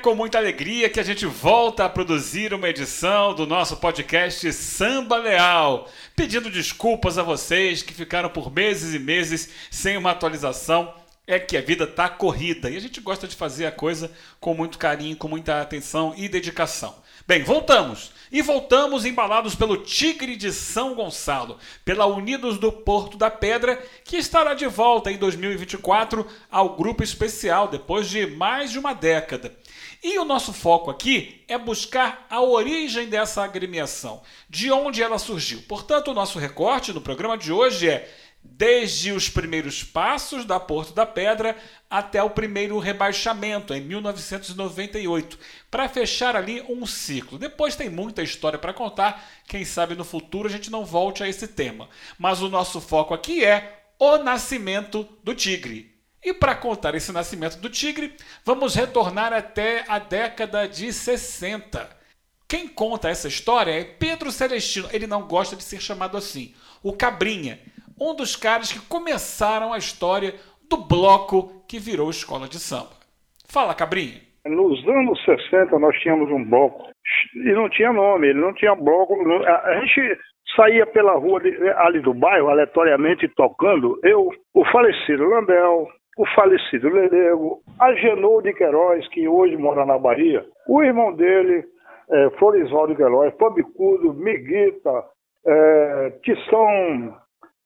com muita alegria que a gente volta a produzir uma edição do nosso podcast Samba Leal, pedindo desculpas a vocês que ficaram por meses e meses sem uma atualização. É que a vida tá corrida e a gente gosta de fazer a coisa com muito carinho, com muita atenção e dedicação. Bem, voltamos. E voltamos embalados pelo Tigre de São Gonçalo, pela Unidos do Porto da Pedra, que estará de volta em 2024 ao grupo especial depois de mais de uma década. E o nosso foco aqui é buscar a origem dessa agremiação, de onde ela surgiu. Portanto, o nosso recorte no programa de hoje é desde os primeiros passos da Porto da Pedra até o primeiro rebaixamento em 1998, para fechar ali um ciclo. Depois tem muita história para contar, quem sabe no futuro a gente não volte a esse tema. Mas o nosso foco aqui é o nascimento do tigre. E para contar esse nascimento do tigre, vamos retornar até a década de 60. Quem conta essa história é Pedro Celestino. Ele não gosta de ser chamado assim. O Cabrinha, um dos caras que começaram a história do bloco que virou escola de samba. Fala, Cabrinha. Nos anos 60 nós tínhamos um bloco e não tinha nome, ele não tinha bloco. A gente saía pela rua ali do bairro, aleatoriamente tocando. Eu, o falecido Landel, o falecido Lelego, a Genô de Queiroz, que hoje mora na Bahia, o irmão dele, é, Florisvaldo Queiroz, Pabicudo, Miguita, é,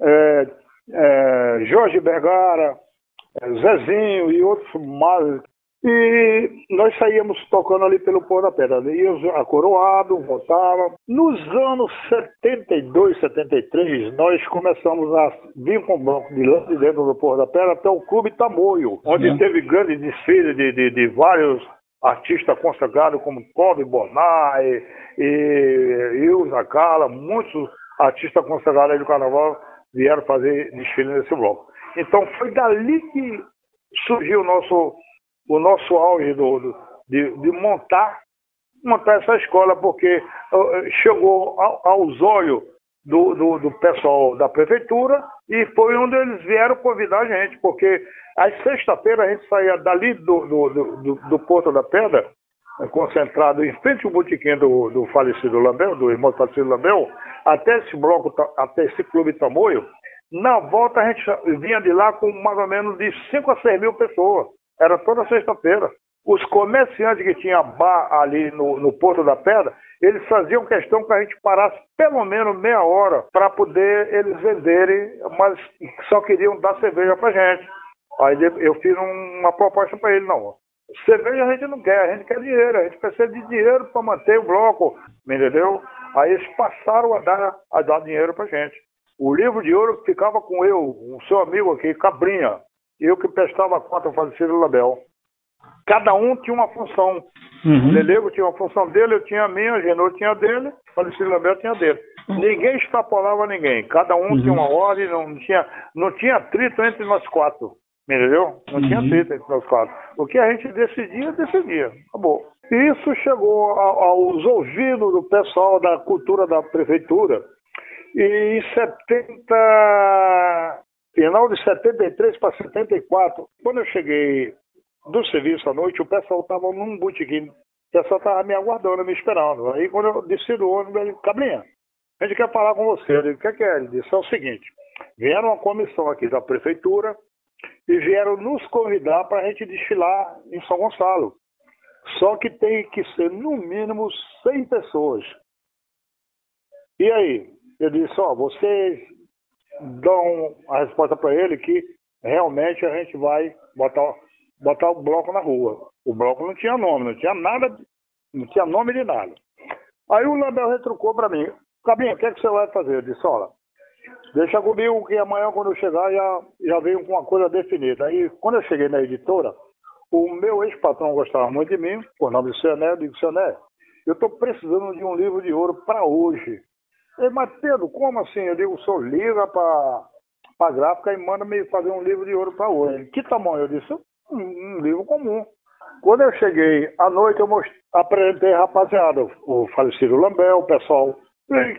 é, é, Jorge Bergara, é, Zezinho e outros mais. E nós saíamos tocando ali pelo Pôr da Pedra. Íamos acoroado, voltava. Nos anos 72, 73, nós começamos a vir com o banco de lá de dentro do Pôr da Pedra até o Clube Tamoio, onde teve grande desfile de, de, de vários artistas consagrados como Kobe Bonai e Ilza Kala, muitos artistas consagrados do carnaval vieram fazer desfile nesse bloco. Então foi dali que surgiu o nosso, o nosso auge do, do de, de, montar, montar essa escola, porque chegou ao, aos olhos do, do, do, pessoal da prefeitura e foi onde eles vieram convidar a gente, porque às sexta-feira a gente saía dali do, do, do, do Porto da Pedra, concentrado em frente ao botequim do, do falecido Lambel, do irmão falecido Lambel, até esse bloco, até esse clube Tamoio, na volta a gente vinha de lá com mais ou menos de 5 a 6 mil pessoas. Era toda sexta-feira. Os comerciantes que tinham bar ali no, no Porto da Pedra, eles faziam questão que a gente parasse pelo menos meia hora para poder eles venderem, mas só queriam dar cerveja para gente. Aí eu fiz uma proposta para ele, não. Cerveja a gente não quer, a gente quer dinheiro, a gente precisa de dinheiro para manter o bloco, entendeu? Aí eles passaram a dar, a dar dinheiro para gente. O livro de ouro ficava com eu, o seu amigo aqui, Cabrinha. Eu que prestava conta ao falecido Label. Cada um tinha uma função. Uhum. O Lelego tinha uma função dele, eu tinha a minha, o Genô tinha a dele, o falecido Label tinha a dele. Uhum. Ninguém extrapolava ninguém. Cada um uhum. tinha uma ordem, não tinha, não tinha atrito entre nós quatro. Entendeu? Não tinha uhum. atrito entre nós quatro. O que a gente decidia, decidia. Acabou. Isso chegou aos ouvidos do pessoal da cultura da prefeitura e em 70, final de 73 para 74, quando eu cheguei do serviço à noite, o pessoal estava num botequim. O pessoal estava me aguardando, me esperando. Aí quando eu desci do ônibus, ele disse, Cabrinha, a gente quer falar com você. Eu disse, o que é que é? Ele disse, é o seguinte, vieram uma comissão aqui da prefeitura e vieram nos convidar para a gente desfilar em São Gonçalo. Só que tem que ser no mínimo 100 pessoas. E aí? Eu disse, ó, vocês dão a resposta para ele que realmente a gente vai botar, botar o bloco na rua. O bloco não tinha nome, não tinha nada, não tinha nome de nada. Aí o Label retrucou para mim, Cabinho, o que, é que você vai fazer? Eu disse, olha, deixa comigo que amanhã quando eu chegar já, já venho com uma coisa definida. Aí quando eu cheguei na editora, o meu ex-patrão gostava muito de mim, por nome de Sené, eu digo, Sené, eu estou precisando de um livro de ouro para hoje. Mas Pedro, como assim? Eu digo, o senhor liga para a gráfica e manda me fazer um livro de ouro para hoje. Que tamanho? Eu disse, um, um, livro comum. Quando eu cheguei à noite, eu most... apresentei rapaziada, o falecido Lambel, o pessoal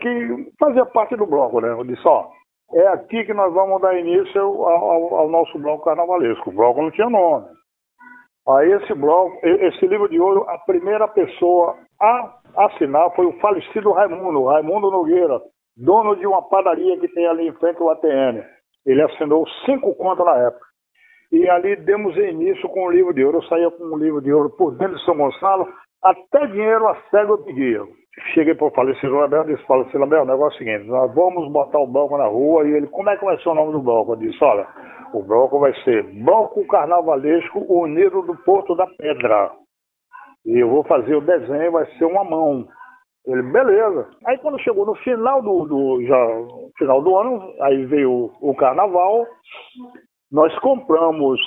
que fazia parte do bloco, né? Eu disse, ó, é aqui que nós vamos dar início ao, ao, ao nosso bloco carnavalesco. O bloco não tinha nome. Aí esse bloco, esse livro de ouro, a primeira pessoa a assinar foi o falecido Raimundo, Raimundo Nogueira, dono de uma padaria que tem ali em frente ao ATN. Ele assinou cinco contas na época. E ali demos início com o livro de ouro. Eu saía com o livro de ouro por dentro de São Gonçalo, até dinheiro a cego eu pedia. Cheguei para o falecido Abel e disse, falecido Abel, o negócio é o seguinte, nós vamos botar o bloco na rua. E ele, como é que vai ser o nome do bloco? Eu disse, olha, o bloco vai ser Bloco Carnavalesco Unido do Porto da Pedra. E eu vou fazer o desenho, vai ser uma mão. Ele, beleza. Aí quando chegou no final do, do já, final do ano, aí veio o, o carnaval, nós compramos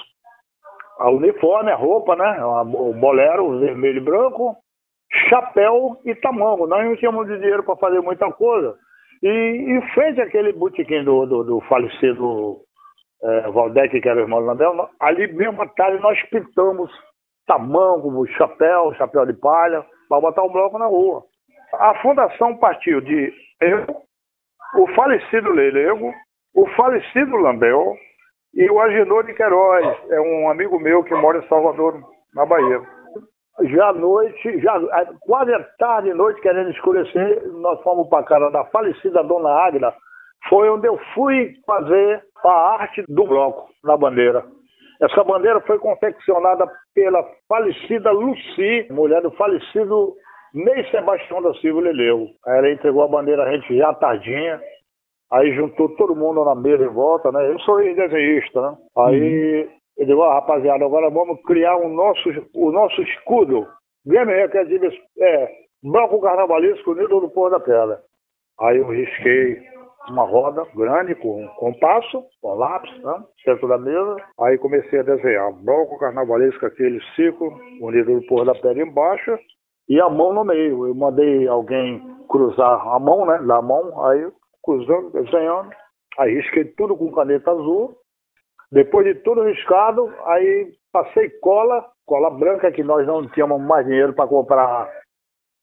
a uniforme, a roupa, né? O bolero vermelho e branco, chapéu e tamanho. Nós não tínhamos dinheiro para fazer muita coisa. E em frente àquele botequim do, do, do falecido é, Valdec, que era o irmão do Landel, ali mesmo à tarde nós pintamos tamanco, chapéu, chapéu de palha, para botar o bloco na rua. A fundação partiu de eu, o falecido Leilego, o falecido Lambel e o Agenor de Queiroz, é um amigo meu que mora em Salvador, na Bahia. Já à noite, já quase à tarde e noite, querendo escurecer, nós fomos para a casa da falecida Dona Águila, foi onde eu fui fazer a arte do bloco na bandeira. Essa bandeira foi confeccionada pela falecida Luci, mulher do falecido Ney Sebastião da Silva Leleu. Aí ela entregou a bandeira a gente já tardinha, aí juntou todo mundo na mesa em volta, né? Eu sou desenhista, né? Aí uhum. ah, rapaziada, agora vamos criar um nosso, o nosso escudo. Grêmio dizer, é, Bloco Carnavalesco Unido do Porto da Pedra. Aí eu risquei uma roda grande com compasso, com lápis, né? centro da mesa. Aí comecei a desenhar bloco carnavalesco, aquele ciclo, unido do pôr da pedra embaixo e a mão no meio. Eu mandei alguém cruzar a mão, né? Da mão, aí cruzando, desenhando. Aí risquei tudo com caneta azul. Depois de tudo riscado, aí passei cola, cola branca, que nós não tínhamos mais dinheiro para comprar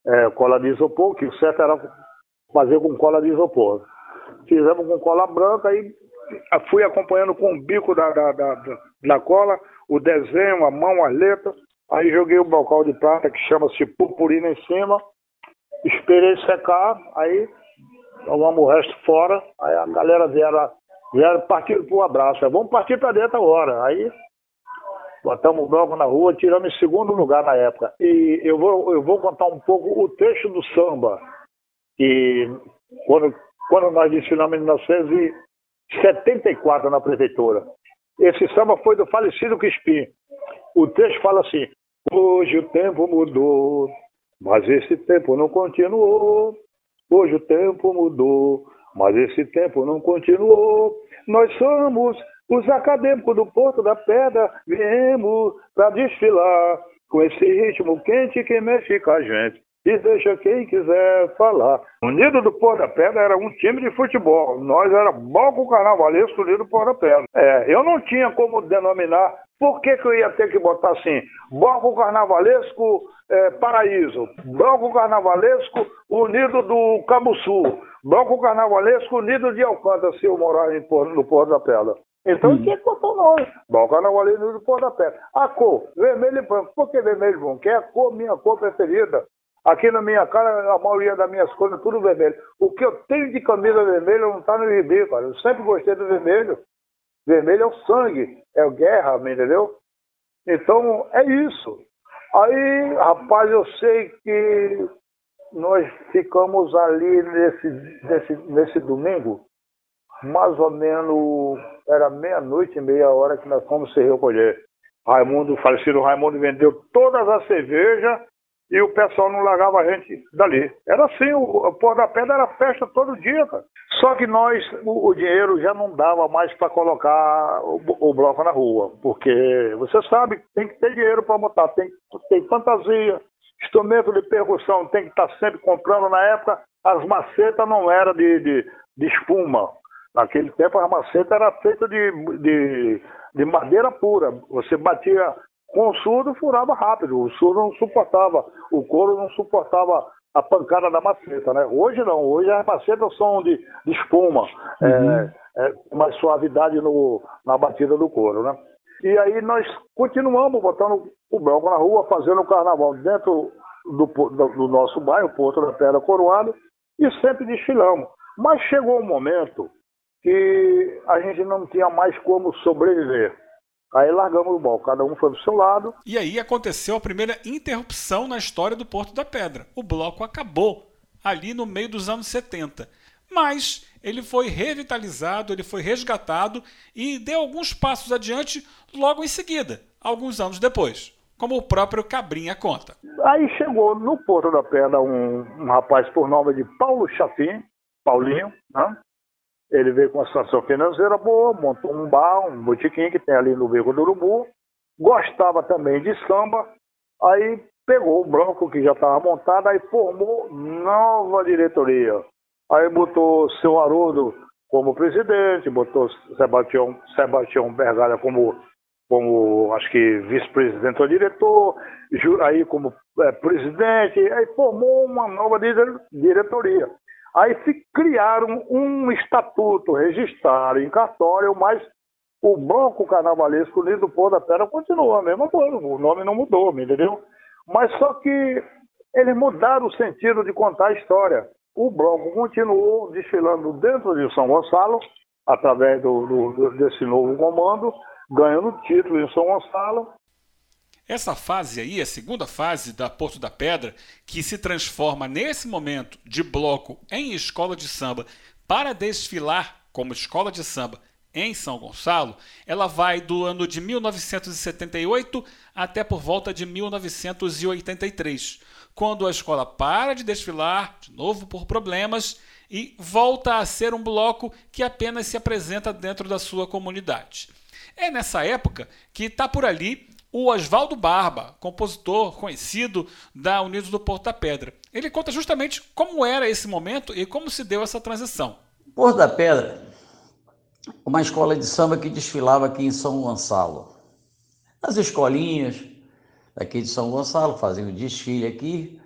é, cola de isopor, que o certo era fazer com cola de isopor fizemos com cola branca e fui acompanhando com o bico da, da, da, da cola, o desenho, a mão, as letras. Aí joguei o bocal de prata que chama-se purpurina em cima, esperei secar, aí jogamos o resto fora, aí a galera vieram, vieram partir o abraço. Vamos partir para dentro agora. Aí botamos o bloco na rua, tiramos em segundo lugar na época. E eu vou, eu vou contar um pouco o trecho do samba, que quando quando nós desfilamos em 1974 na prefeitura. Esse samba foi do falecido Crispim. O texto fala assim: Hoje o tempo mudou, mas esse tempo não continuou. Hoje o tempo mudou, mas esse tempo não continuou. Nós somos os acadêmicos do Porto da Pedra, viemos para desfilar com esse ritmo quente que mexe com a gente e deixa quem quiser falar. Unido do Pôr da Pedra era um time de futebol. Nós era Bloco Carnavalesco Unido do Pôr da Pedra. É, eu não tinha como denominar. Por que, que eu ia ter que botar assim? Bloco Carnavalesco é, Paraíso. Bloco Carnavalesco Unido do Sul, Bloco Carnavalesco Unido de Alcântara, se eu morar em, no Pôr da Pedra. Então hum. tinha que botar o nome. Bloco Carnavalesco do Pôr da Pedra. A cor, vermelho e branco. Por que vermelho e branco? Que é a cor, minha cor preferida. Aqui na minha cara, a maioria das minhas cores é tudo vermelho. O que eu tenho de camisa vermelha não está no gibi, cara. Eu sempre gostei do vermelho. Vermelho é o sangue, é a guerra, entendeu? Então, é isso. Aí, rapaz, eu sei que nós ficamos ali nesse, nesse, nesse domingo, mais ou menos, era meia-noite meia hora que nós fomos se recolher. Raimundo, o falecido Raimundo vendeu todas as cervejas e o pessoal não largava a gente dali. Era assim, o, o Pôr da Pedra era festa todo dia, cara. Só que nós, o, o dinheiro já não dava mais para colocar o, o, bloco na rua, porque você sabe, tem que ter dinheiro para montar, tem, tem fantasia, instrumento de percussão, tem que estar tá sempre comprando. Na época, as macetas não eram de, de, de espuma. Naquele tempo, a maceta era feita de, de, de madeira pura. Você batia com o surdo, furava rápido. O surdo não suportava, o couro não suportava a pancada da maceta, né? Hoje não, hoje as macetas são de, de espuma, uhum. é, é, mais suavidade no, na batida do couro, né? E aí nós continuamos botando o bloco na rua, fazendo o carnaval dentro do, do, do nosso bairro, Porto da Pedra Coroado, e sempre desfilamos. Mas chegou um momento que a gente não tinha mais como sobreviver. Aí largamos o bloco, cada um foi pro seu lado. E aí aconteceu a primeira interrupção na história do Porto da Pedra. O bloco acabou ali no meio dos anos 70. Mas ele foi revitalizado, ele foi resgatado e deu alguns passos adiante logo em seguida, alguns anos depois, como o próprio Cabrinha conta. Aí chegou no Porto da Pedra um, um rapaz por nome de Paulo Chafim, Paulinho, né? Ele veio com uma situação financeira boa, montou um bar, um botequim que tem ali no Beco do Urubu, gostava também de samba, aí pegou o branco que já estava montado, aí formou nova diretoria. Aí botou seu Haroldo como presidente, botou Sebastião, Sebastião Bergalha como, como acho que vice-presidente ou diretor, aí como é, presidente, aí formou uma nova diretoria. Aí se criaram um estatuto, registraram em cartório, mas o Banco Carnavalesco Unido do Pôr da Pedra continua a mesma coisa, o nome não mudou, entendeu? Mas só que eles mudaram o sentido de contar a história. O bloco continuou desfilando dentro de São Gonçalo, através do, do, desse novo comando, ganhando título em São Gonçalo, essa fase aí, a segunda fase da Porto da Pedra, que se transforma nesse momento de bloco em escola de samba para desfilar como escola de samba em São Gonçalo, ela vai do ano de 1978 até por volta de 1983, quando a escola para de desfilar, de novo por problemas, e volta a ser um bloco que apenas se apresenta dentro da sua comunidade. É nessa época que está por ali o Oswaldo Barba, compositor conhecido da Unidos do Porto da Pedra. Ele conta justamente como era esse momento e como se deu essa transição. Porto da Pedra, uma escola de samba que desfilava aqui em São Gonçalo. As escolinhas daqui de São Gonçalo faziam desfile aqui,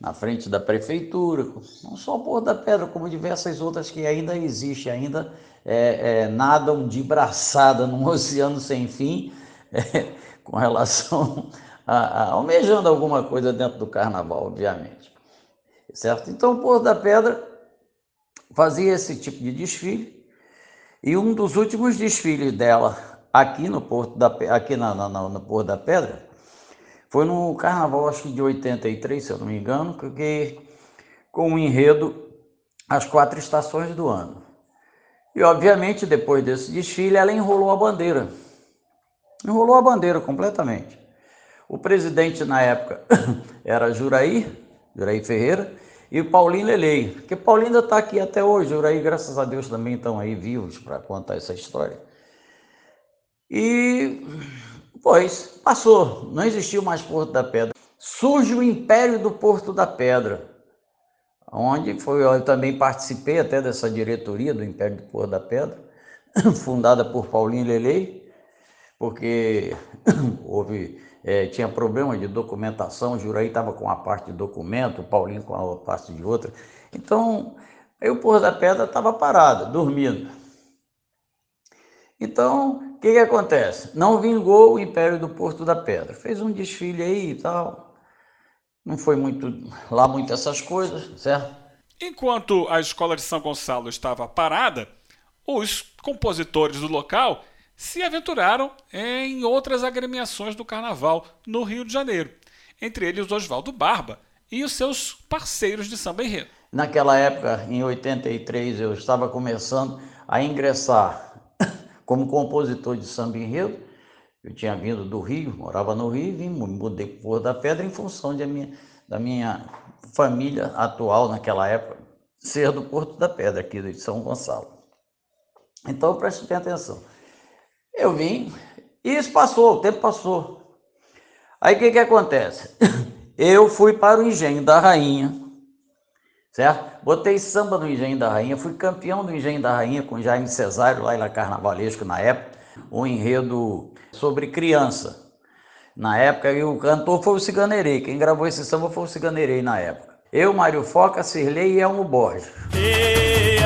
na frente da prefeitura, não só Porto da Pedra, como diversas outras que ainda existem, ainda é, é, nadam de braçada num oceano sem fim. É, com relação a, a, almejando alguma coisa dentro do carnaval, obviamente. Certo? Então, o Porto da Pedra fazia esse tipo de desfile e um dos últimos desfiles dela aqui no Porto da aqui na, na, no Porto da Pedra foi no Carnaval acho que de 83, se eu não me engano, porque com o enredo as quatro estações do ano. E obviamente depois desse desfile ela enrolou a bandeira Enrolou a bandeira completamente. O presidente na época era Juraí, Juraí Ferreira, e Paulinho Lelei, que Paulinho ainda está aqui até hoje. Juraí, graças a Deus, também estão aí vivos para contar essa história. E, pois, passou, não existiu mais Porto da Pedra. Surge o Império do Porto da Pedra, onde foi, eu também participei até dessa diretoria do Império do Porto da Pedra, fundada por Paulinho Lelei, porque houve é, tinha problema de documentação, o Juraí estava com a parte de documento, o Paulinho com a parte de outra. Então, aí o Porto da Pedra estava parado, dormindo. Então, o que, que acontece? Não vingou o Império do Porto da Pedra. Fez um desfile aí e tal. Não foi muito lá muito essas coisas, certo? Enquanto a escola de São Gonçalo estava parada, os compositores do local se aventuraram em outras agremiações do carnaval no Rio de Janeiro, entre eles Oswaldo Barba e os seus parceiros de samba enredo. Naquela época, em 83, eu estava começando a ingressar como compositor de samba enredo. Eu tinha vindo do Rio, morava no Rio, vim, mudei para Porto da Pedra em função minha, da minha família atual naquela época ser do Porto da Pedra, aqui de São Gonçalo. Então preste atenção. Eu vim e isso passou, o tempo passou. Aí o que, que acontece? Eu fui para o Engenho da Rainha, certo? Botei samba no Engenho da Rainha, fui campeão do Engenho da Rainha com Jaime Cesário, lá em Carnavalesco na época, um enredo sobre criança. Na época, o cantor foi o Ciganerei, quem gravou esse samba foi o Ciganerei na época. Eu, Mário Foca, Cirlei e Elmo Borges. E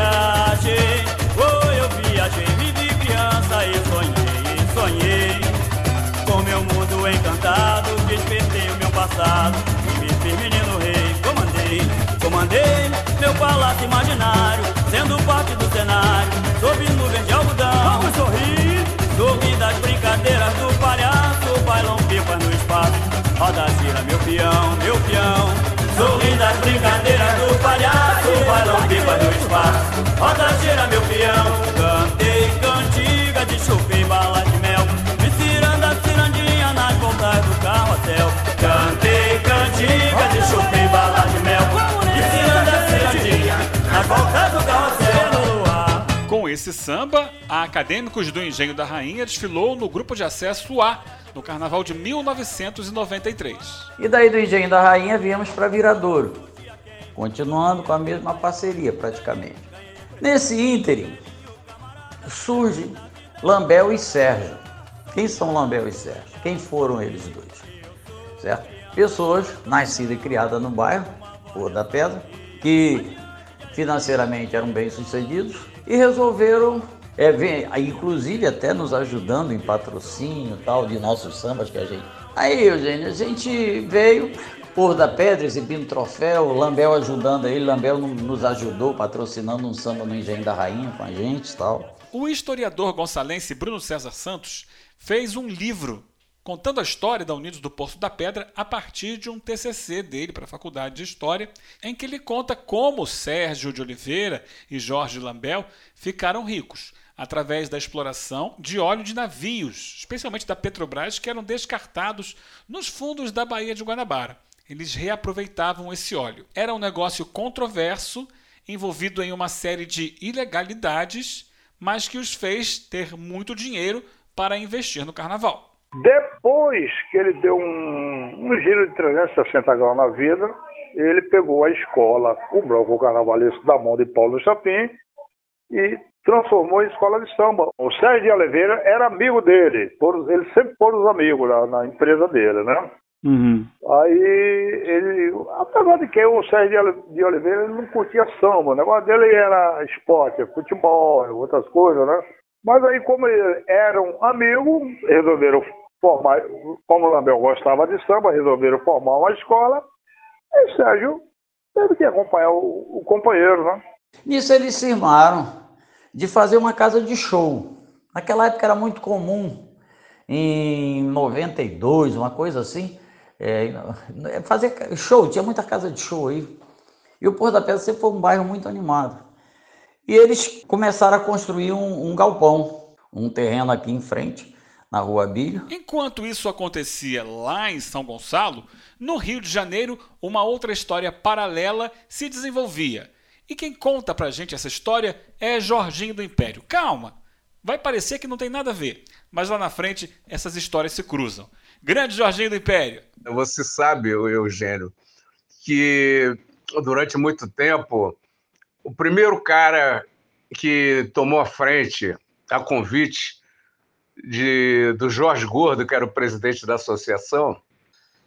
E me fiz menino rei, comandei, comandei meu palácio imaginário, sendo parte do cenário, sob nuvem de algodão. Vamos sorrir, sorri das brincadeiras do palhaço, bailão pipa no espaço. Roda gira, meu peão, meu peão. Sorri das brincadeiras do palhaço, bailão pipa no espaço. Roda gira, meu peão. Cantei cantiga de bala de chupim, bala de mel. Do carrossel. luar. Com esse samba, a Acadêmicos do Engenho da Rainha desfilou no grupo de acesso A, no carnaval de 1993. E daí do Engenho da Rainha viemos para Viradouro, continuando com a mesma parceria praticamente. Nesse ínterim surge Lambel e Sérgio. Quem são Lambel e Sérgio? Quem foram eles dois? Certo? Pessoas nascidas e criadas no bairro, Rua da Pedra, que financeiramente eram bem-sucedidos e resolveram, é, ver, inclusive até nos ajudando em patrocínio tal de nossos sambas que a gente. Aí, Eugênio, a gente veio por da Pedra exibindo troféu, Lambel ajudando aí, Lambel nos ajudou patrocinando um samba no Engenho da Rainha com a gente tal. O historiador gonçalense Bruno César Santos fez um livro contando a história da Unidos do Porto da Pedra a partir de um TCC dele para a Faculdade de História, em que ele conta como Sérgio de Oliveira e Jorge Lambel ficaram ricos através da exploração de óleo de navios, especialmente da Petrobras, que eram descartados nos fundos da Baía de Guanabara. Eles reaproveitavam esse óleo. Era um negócio controverso, envolvido em uma série de ilegalidades, mas que os fez ter muito dinheiro para investir no carnaval. Depois que ele deu um, um giro de 360 graus na vida, ele pegou a escola, o bloco carnavalesco da mão de Paulo Chapim e transformou em escola de samba. O Sérgio de Oliveira era amigo dele, ele sempre pôs os amigos na, na empresa dele, né? Uhum. Aí ele, apesar de que o Sérgio de Oliveira ele não curtia samba, o negócio dele era esporte, futebol, outras coisas, né? Mas aí, como eram amigos, resolveram formar, como o Lambel gostava de samba, resolveram formar uma escola, e Sérgio teve que acompanhar o, o companheiro, né? Nisso eles se irmaram de fazer uma casa de show. Naquela época era muito comum, em 92, uma coisa assim, é, fazer show, tinha muita casa de show aí. E o Porto da Pedra sempre foi um bairro muito animado. E eles começaram a construir um, um galpão, um terreno aqui em frente, na Rua Bilho. Enquanto isso acontecia lá em São Gonçalo, no Rio de Janeiro, uma outra história paralela se desenvolvia. E quem conta pra gente essa história é Jorginho do Império. Calma, vai parecer que não tem nada a ver, mas lá na frente essas histórias se cruzam. Grande Jorginho do Império. Você sabe, Eugênio, que durante muito tempo o primeiro cara que tomou a frente a convite de, do Jorge Gordo, que era o presidente da associação,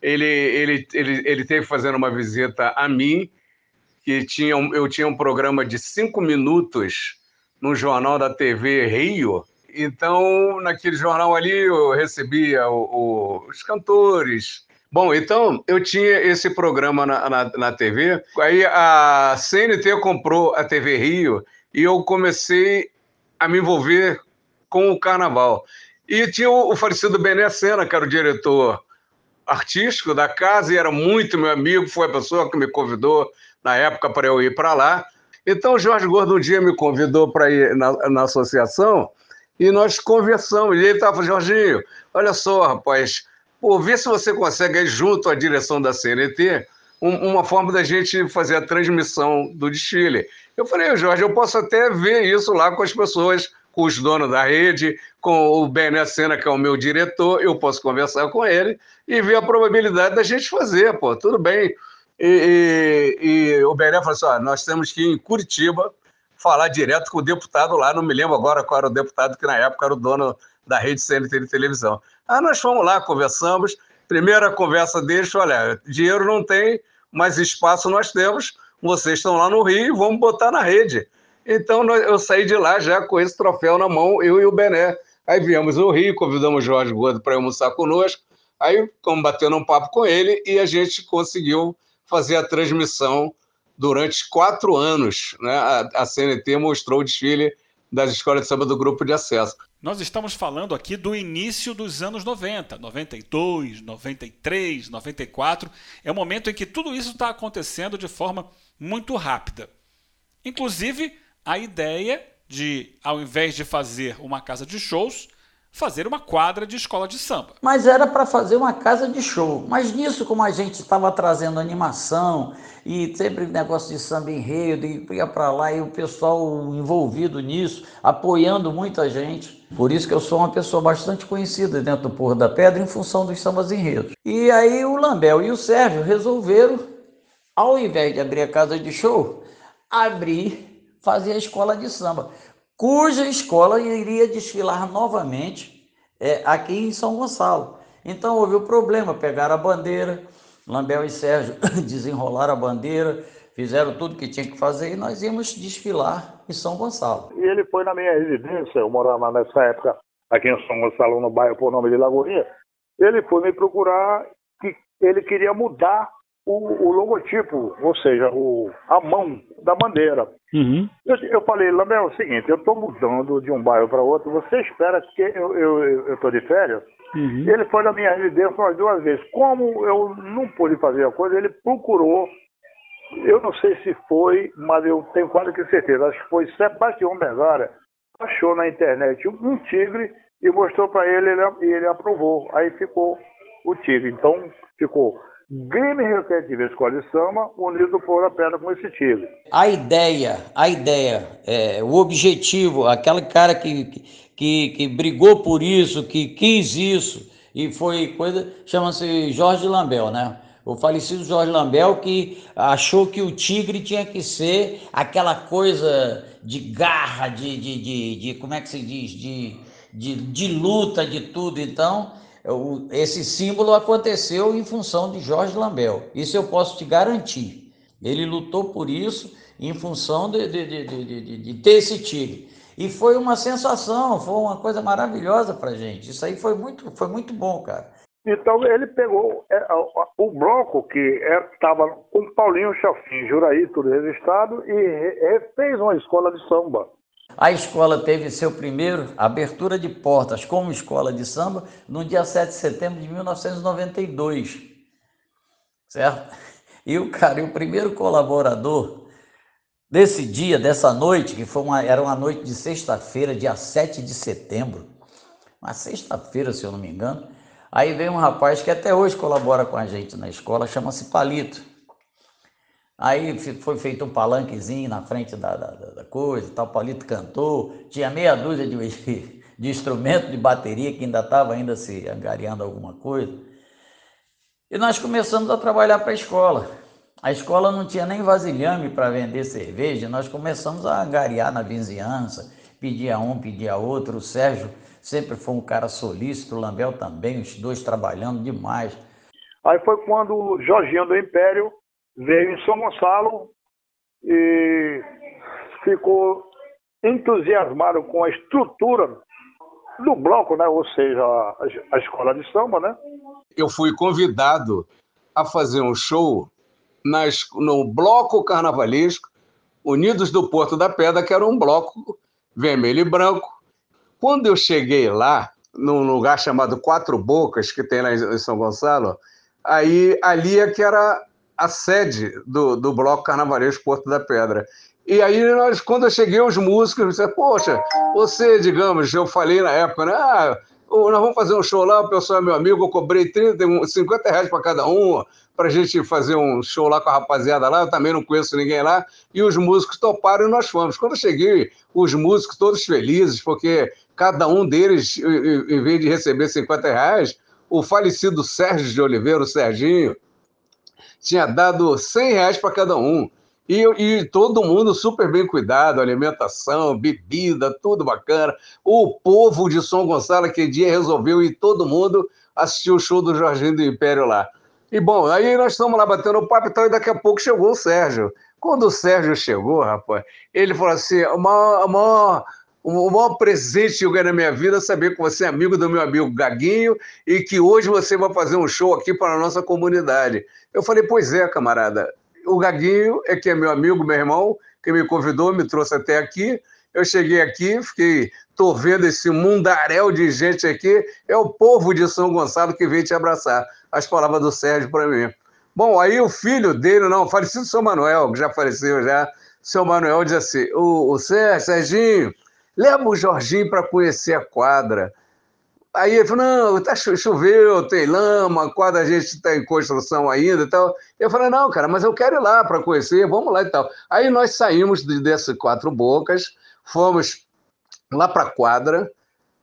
ele, ele, ele, ele teve fazendo uma visita a mim, que tinha, eu tinha um programa de cinco minutos no jornal da TV Rio. Então, naquele jornal ali, eu recebia o, o, os cantores, Bom, então eu tinha esse programa na, na, na, TV, aí a CNT comprou a TV Rio e eu comecei a me envolver com o carnaval. E tinha o, o falecido Bené Sena, que era o diretor artístico da casa e era muito meu amigo, foi a pessoa que me convidou na época para eu ir para lá. Então o Jorge Gordo um dia me convidou para ir na, na associação e nós conversamos. E ele estava, Jorginho, olha só, rapaz, Pô, vê se você consegue, junto à direção da CNT, um, uma forma da gente fazer a transmissão do desfile. Eu falei, Jorge, eu posso até ver isso lá com as pessoas, com os donos da rede, com o Bené Sena, que é o meu diretor, eu posso conversar com ele e ver a probabilidade da gente fazer, pô, tudo bem. E, e, e o Bené falou assim: ó, nós temos que ir em Curitiba falar direto com o deputado lá, não me lembro agora qual era o deputado, que na época era o dono da rede CNT de televisão. Ah, nós fomos lá, conversamos. Primeira conversa deles, olha, dinheiro não tem, mas espaço nós temos. Vocês estão lá no Rio, vamos botar na rede. Então eu saí de lá já com esse troféu na mão, eu e o Bené. Aí viemos ao Rio, convidamos o Jorge Gordo para almoçar conosco. Aí, batendo um papo com ele, e a gente conseguiu fazer a transmissão durante quatro anos. Né? A, a CNT mostrou o desfile das escolas de samba do grupo de acesso. Nós estamos falando aqui do início dos anos 90, 92, 93, 94. É o momento em que tudo isso está acontecendo de forma muito rápida. Inclusive, a ideia de, ao invés de fazer uma casa de shows, fazer uma quadra de escola de samba. Mas era para fazer uma casa de show. Mas nisso, como a gente estava trazendo animação e sempre negócio de samba enredo, e ia para lá e o pessoal envolvido nisso, apoiando muita gente. Por isso que eu sou uma pessoa bastante conhecida dentro do Porro da Pedra em função dos sambas enredos. E aí o Lambel e o Sérgio resolveram, ao invés de abrir a casa de show, abrir, fazer a escola de samba cuja escola iria desfilar novamente é, aqui em São Gonçalo. Então houve o problema, pegaram a bandeira, Lambel e Sérgio desenrolaram a bandeira, fizeram tudo que tinha que fazer e nós íamos desfilar em São Gonçalo. E ele foi na minha residência, eu morava nessa época aqui em São Gonçalo, no bairro por nome de Lagoinha, ele foi me procurar que ele queria mudar o, o, logotipo, ou seja, o, a mão da bandeira. Uhum. Eu, eu, falei, Lambel, é o seguinte, eu estou mudando de um bairro para outro, você espera que eu estou de férias? Uhum. Ele foi na minha residência umas duas vezes. Como eu não pude fazer a coisa, ele procurou, eu não sei se foi, mas eu tenho quase que certeza, acho que foi Sebastião Bezara, achou na internet um tigre e mostrou para ele e ele, ele aprovou. Aí ficou o tigre. Então, ficou Grêmio Recreativo Escola de Samba, unido por a pedra com esse time. A ideia, a ideia, é, o objetivo, aquele cara que, que, que brigou por isso, que quis isso, e foi coisa, chama-se Jorge Lambel, né? O falecido Jorge Lambel que achou que o tigre tinha que ser aquela coisa de garra, de, de, de, de como é que se diz, de, de, de luta, de tudo. Então, esse símbolo aconteceu em função de Jorge Lambel. Isso eu posso te garantir. Ele lutou por isso em função de, de, de, de ter esse tigre. E foi uma sensação, foi uma coisa maravilhosa para gente. Isso aí foi muito, foi muito bom, cara. Então ele pegou é, o bloco que estava é, com Paulinho Chafim, Juraí, tudo registrado, e fez uma escola de samba. A escola teve seu primeiro abertura de portas como escola de samba no dia 7 de setembro de 1992. Certo? E o cara, e o primeiro colaborador desse dia, dessa noite, que foi uma, era uma noite de sexta-feira, dia 7 de setembro, uma sexta-feira, se eu não me engano, aí veio um rapaz que até hoje colabora com a gente na escola, chama-se Palito. Aí foi feito um palanquezinho na frente da, da, da coisa, tal, Paulito cantou, tinha meia dúzia de, de instrumento de bateria que ainda estava ainda se angariando alguma coisa. E nós começamos a trabalhar para a escola. A escola não tinha nem vasilhame para vender cerveja, nós começamos a angariar na vizinhança, pedia um, pedia outro. O Sérgio sempre foi um cara solícito, o Lambel também, os dois trabalhando demais. Aí foi quando o Jorginho do Império veio em São Gonçalo e ficou entusiasmado com a estrutura do bloco, né? ou seja, a, escola de samba. Né? Eu fui convidado a fazer um show nas, no bloco carnavalesco Unidos do Porto da Pedra, que era um bloco vermelho e branco. Quando eu cheguei lá, num lugar chamado Quatro Bocas, que tem lá em São Gonçalo, aí ali é que era a sede do, do Bloco Carnavalesco Porto da Pedra. E aí, nós, quando eu cheguei, os músicos disseram, poxa, você, digamos, eu falei na época, né? Ah, nós vamos fazer um show lá, o pessoal é meu amigo, eu cobrei 30, 50 reais para cada um, para a gente fazer um show lá com a rapaziada lá, eu também não conheço ninguém lá, e os músicos toparam e nós fomos. Quando eu cheguei, os músicos todos felizes, porque cada um deles, em vez de receber 50 reais, o falecido Sérgio de Oliveira, o Serginho, tinha dado 100 reais para cada um. E, e, todo mundo super bem cuidado, alimentação, bebida, tudo bacana. O povo de São Gonçalo, aquele dia, resolveu ir todo mundo assistir o show do Jorginho do Império lá. E bom, aí nós estamos lá batendo o papo e tal, e daqui a pouco chegou o Sérgio. Quando o Sérgio chegou, rapaz, ele falou assim: a maior, a maior, o maior presente que eu ganhei na minha vida é saber que você é amigo do meu amigo Gaguinho e que hoje você vai fazer um show aqui para a nossa comunidade. Eu falei, pois é, camarada. O Gaguinho é que é meu amigo, meu irmão, que me convidou, me trouxe até aqui. Eu cheguei aqui, fiquei, tô vendo esse mundaréu de gente aqui. É o povo de São Gonçalo que veio te abraçar. As palavras do Sérgio para mim. Bom, aí o filho dele, não, falecido São Manuel, que já faleceu já, seu Manuel diz assim: o, o Sérgio, Serginho, leva o Jorginho para conhecer a quadra. Aí ele falou: não, tá choveu, tem lama, a quadra a gente está em construção ainda e tal. Eu falei: não, cara, mas eu quero ir lá para conhecer, vamos lá e tal. Aí nós saímos de, dessas quatro bocas, fomos lá para a quadra,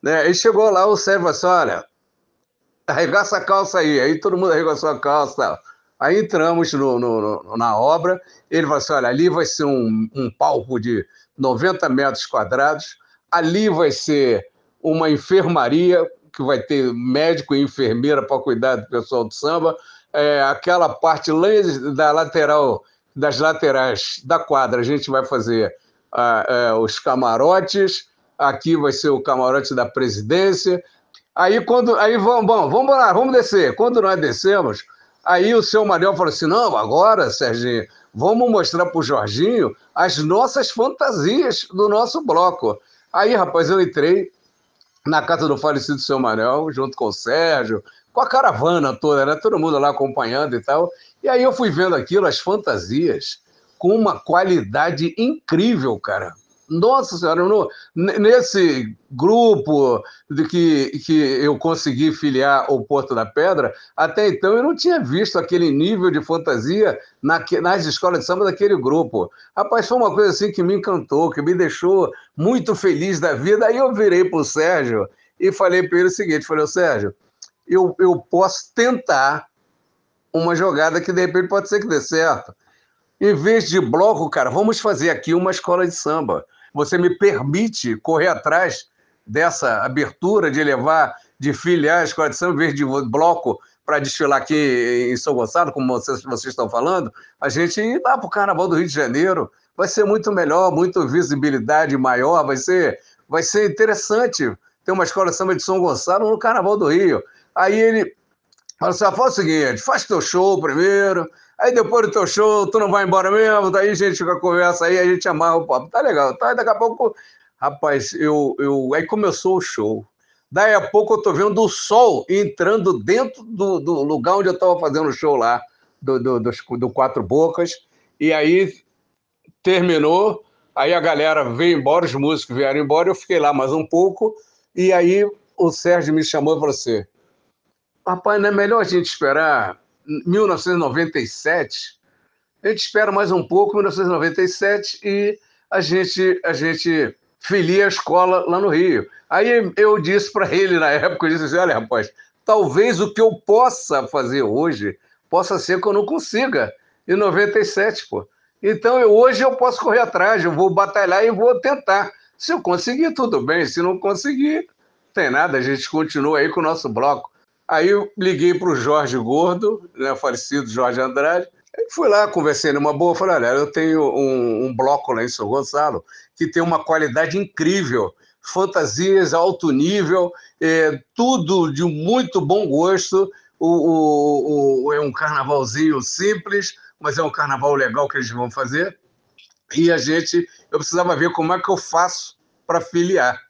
né? E chegou lá, o Sérgio falou assim: olha, arregaça a calça aí. Aí todo mundo arregaçou a calça e tal. Aí entramos no, no, no, na obra, ele falou assim: olha, ali vai ser um, um palco de 90 metros quadrados, ali vai ser uma enfermaria, que vai ter médico e enfermeira para cuidar do pessoal do samba, é, aquela parte lá da lateral, das laterais da quadra, a gente vai fazer é, os camarotes, aqui vai ser o camarote da presidência. Aí, quando, aí vamos, bom, vamos lá, vamos descer. Quando nós descemos, aí o seu Mariel falou assim: não, agora, Serginho, vamos mostrar para o Jorginho as nossas fantasias do nosso bloco. Aí, rapaz, eu entrei na casa do falecido seu Manuel, junto com o Sérgio, com a caravana toda, né? Todo mundo lá acompanhando e tal. E aí eu fui vendo aquilo, as fantasias, com uma qualidade incrível, cara. Nossa Senhora, no, nesse grupo de que, que eu consegui filiar o Porto da Pedra, até então eu não tinha visto aquele nível de fantasia na, nas escolas de samba daquele grupo. Rapaz, foi uma coisa assim que me encantou, que me deixou muito feliz da vida. Aí eu virei para o Sérgio e falei para ele o seguinte: falei, Sérgio, eu, eu posso tentar uma jogada que de repente pode ser que dê certo. Em vez de bloco, cara, vamos fazer aqui uma escola de samba você me permite correr atrás dessa abertura de levar, de filiar a escola de samba, em vez de bloco para desfilar aqui em São Gonçalo, como vocês, vocês estão falando, a gente ir lá para o Carnaval do Rio de Janeiro. Vai ser muito melhor, muito visibilidade maior, vai ser, vai ser interessante ter uma escola de samba de São Gonçalo no Carnaval do Rio. Aí ele falou assim: ah, faz o seguinte, faz teu show primeiro, Aí depois do teu show, tu não vai embora mesmo, daí a gente conversa aí, a gente amarra o papo. Tá legal, tá? Daqui a pouco, rapaz, eu, eu... aí começou o show. Daí a pouco eu tô vendo o sol entrando dentro do, do lugar onde eu tava fazendo o show lá, do, do, do, do Quatro Bocas. E aí terminou, aí a galera veio embora, os músicos vieram embora, eu fiquei lá mais um pouco, e aí o Sérgio me chamou e falou assim: rapaz, não é melhor a gente esperar 1997. A gente espera mais um pouco, 1997, e a gente, a gente filia a escola lá no Rio. Aí eu disse para ele na época, eu disse assim, olha, rapaz, talvez o que eu possa fazer hoje possa ser que eu não consiga em 97, pô. Então eu, hoje eu posso correr atrás, eu vou batalhar e vou tentar. Se eu conseguir, tudo bem. Se não conseguir, tem nada, a gente continua aí com o nosso bloco. Aí eu liguei para o Jorge Gordo, né, falecido Jorge Andrade, fui lá, conversei numa boa, falei, olha, eu tenho um, um, bloco lá em São Gonçalo que tem uma qualidade incrível, fantasias alto nível, é, tudo de muito bom gosto, o, o, o, é um carnavalzinho simples, mas é um carnaval legal que eles vão fazer, e a gente, eu precisava ver como é que eu faço para filiar.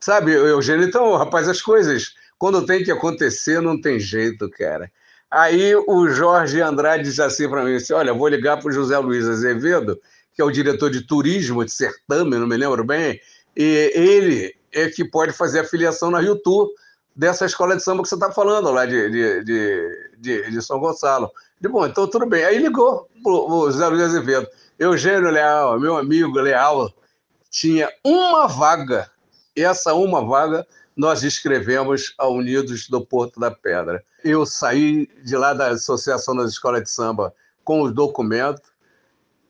Sabe, Eugênio? Então, rapaz, as coisas quando tem que acontecer, não tem jeito, cara. Aí o Jorge Andrade disse assim para mim: assim, Olha, vou ligar para o José Luiz Azevedo, que é o diretor de turismo de certame, não me lembro bem, e ele é que pode fazer a filiação na Rio Tour dessa escola de samba que você está falando lá de, de, de, de, São Gonçalo. De bom, então tudo bem. Aí ligou o José Luiz Azevedo. Eugênio Leal, meu amigo Leal, tinha uma vaga. Essa uma vaga nós escrevemos a Unidos do Porto da Pedra. Eu saí de lá da Associação das Escolas de Samba com os documentos.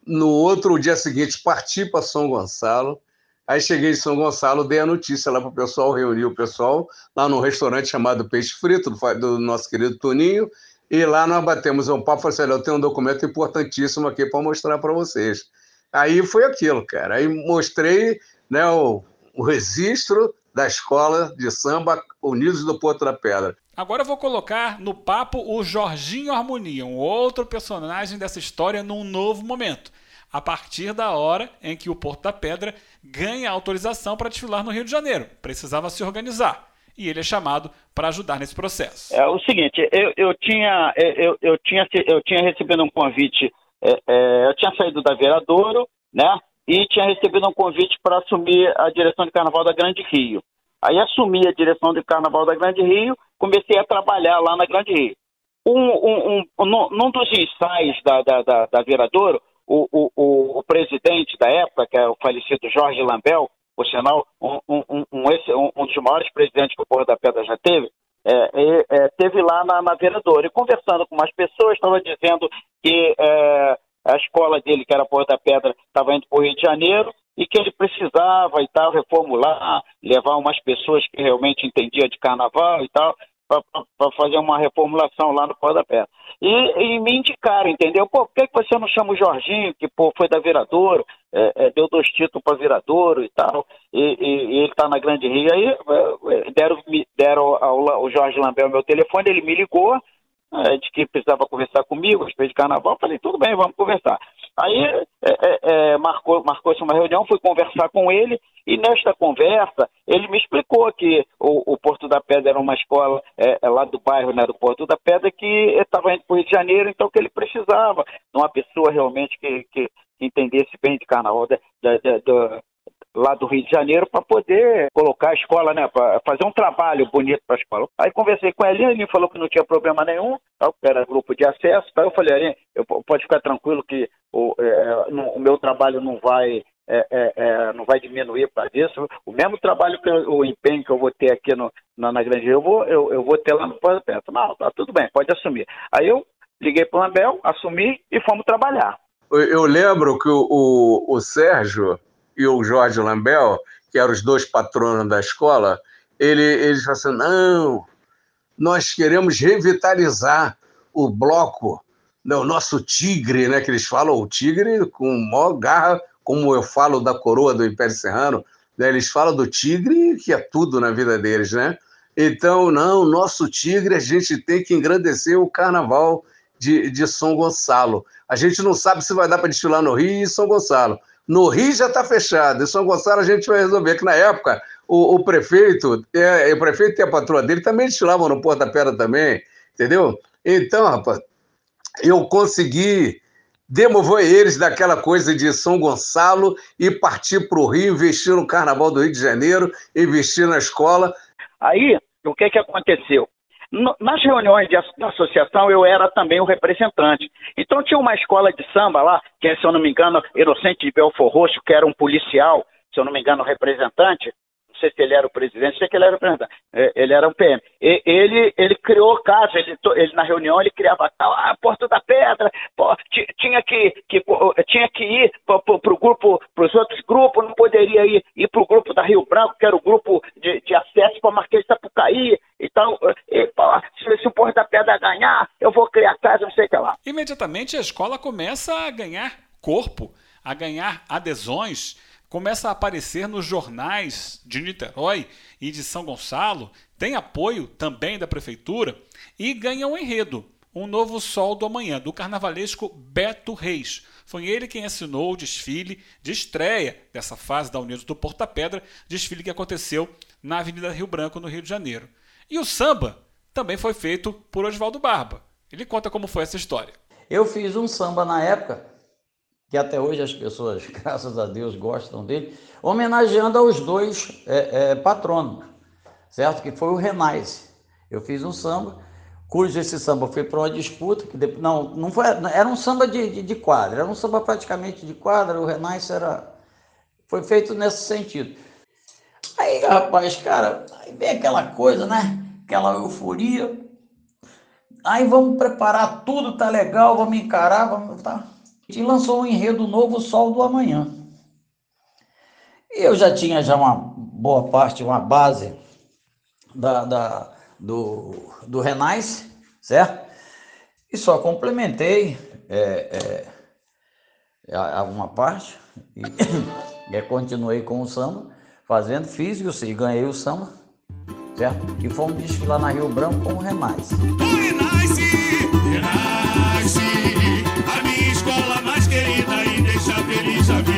No outro dia seguinte, parti para São Gonçalo. Aí cheguei em São Gonçalo, dei a notícia lá para o pessoal, reuni o pessoal lá num restaurante chamado Peixe Frito, do, nosso querido Toninho, e lá nós batemos um papo, falei assim, eu tenho um documento importantíssimo aqui para mostrar para vocês. Aí foi aquilo, cara. Aí mostrei né, o, o registro da escola de samba Unidos do Porto da Pedra. Agora eu vou colocar no papo o Jorginho Harmonia, um outro personagem dessa história num novo momento, a partir da hora em que o Porto da Pedra ganha autorização para desfilar no Rio de Janeiro. Precisava se organizar. E ele é chamado para ajudar nesse processo. É o seguinte, eu, eu tinha, eu, eu, tinha, eu tinha recebido um convite, é, é, eu tinha saído da Veradouro, né? E tinha recebido um convite para assumir a direção de Carnaval da Grande Rio. Aí assumi a direção de Carnaval da Grande Rio, comecei a trabalhar lá na Grande Rio. Um, um, um, num dos ensaios da, da, da, da Viradouro, o, o, o, presidente da época, que é o falecido Jorge Lambel, por sinal, um, um, um, dos maiores presidentes que o Porra da Pedra já teve, é, é, teve lá na, na Viradouro. E conversando com umas pessoas, estava dizendo que é, a escola dele, que era a Porra da Pedra, estava indo para o Rio de Janeiro e que ele precisava e tal reformular, levar umas pessoas que realmente entendiam de carnaval e tal, para fazer uma reformulação lá no da Pedra. E, e, me indicaram, entendeu? Pô, por que, que você não chama o Jorginho, que pô, foi da Viradouro, é, é, deu dois títulos para Viradouro e tal, e, e, e ele está na Grande Rio. Aí é, deram, deram ao, ao Jorge Lambert o meu telefone, ele me ligou, de que precisava conversar comigo a respeito de carnaval. Falei, tudo bem, vamos conversar. Aí é, é, é, marcou, marcou-se uma reunião, fui conversar com ele, e nesta conversa ele me explicou que o, o Porto da Pedra era uma escola é, é lá do bairro né, do Porto da Pedra que estava indo para o Rio de Janeiro, então que ele precisava de uma pessoa realmente que, que entendesse bem de carnaval, da, da, da, lá do Rio de Janeiro para poder colocar a escola, né, para fazer um trabalho bonito para a escola. Aí conversei com ele, ele falou que não tinha problema nenhum, tal, era grupo de acesso, tá? eu falei, Aline, eu, pode ficar tranquilo que o, é, o meu trabalho não vai é, é, é, não vai diminuir para isso. O mesmo trabalho que eu, o empenho que eu vou ter aqui no, na, na Grande eu vou, eu, eu vou ter lá no Pós-Perto. Não, tá tudo bem, pode assumir. Aí eu liguei para o Ambel, assumi e fomos trabalhar. Eu lembro que o, o, o Sérgio, e o Jorge Lambel, que eram os dois patronos da escola, ele, eles falaram assim, não, nós queremos revitalizar o bloco, né, o nosso tigre, né, que eles falam, o tigre com maior garra, como eu falo da coroa do Império Serrano, né, eles falam do tigre, que é tudo na vida deles, né? Então, não, nosso tigre, a gente tem que engrandecer o carnaval de, de São Gonçalo. A gente não sabe se vai dar para desfilar no Rio e São Gonçalo, no Rio já está fechado. Em São Gonçalo a gente vai resolver que na época o, o prefeito, é, o prefeito e a patroa dele também desfilavam no Porta Pedra também, entendeu? Então, rapaz, eu consegui demover eles daquela coisa de São Gonçalo e partir para o Rio, investir no Carnaval do Rio de Janeiro, investir na escola. Aí, o que, que aconteceu? Nas reuniões de, da associação eu era também o representante. Então tinha uma escola de samba lá, que se eu não me engano, Inocente de Belfor Roxo, que era um policial, se eu não me engano, representante, sei se ele era o presidente, sei que ele era o representante, é, ele era um PM. E, ele, ele criou casa, ele, ele na reunião ele criava ah, Porto da Pedra, pô, tinha que, que, tinha que ir para o grupo, para os outros grupos, não poderia ir, ir para o grupo da Rio Branco, que era o grupo de, de acesso para Marquês de Sapucaí, então, e, pô, se, se o Porto da Pedra ganhar, eu vou criar casa, não sei o que lá. Imediatamente a escola começa a ganhar corpo, a ganhar adesões, começa a aparecer nos jornais de Niterói e de São Gonçalo, tem apoio também da prefeitura e ganha um enredo, um novo sol do amanhã, do carnavalesco Beto Reis. Foi ele quem assinou o desfile de estreia dessa fase da Unidos do Porta Pedra, desfile que aconteceu na Avenida Rio Branco, no Rio de Janeiro. E o samba também foi feito por Oswaldo Barba. Ele conta como foi essa história. Eu fiz um samba na época que até hoje as pessoas, graças a Deus, gostam dele, homenageando aos dois é, é, patronos, certo? Que foi o Renais. Eu fiz um samba, cujo esse samba foi para uma disputa, que depois, não, não foi, era um samba de, de, de, quadra, era um samba praticamente de quadra, o Renais era, foi feito nesse sentido. Aí, rapaz, cara, aí vem aquela coisa, né? Aquela euforia. Aí vamos preparar tudo, tá legal, vamos encarar, vamos, tá? E lançou um enredo novo, Sol do Amanhã. Eu já tinha já uma boa parte, uma base da, da do, do Renais, certo? E só complementei é, é, alguma parte e, e continuei com o samba, fazendo, fiz e ganhei o samba, certo? E fomos desfilar na Rio Branco com o Renais. Feliz a vida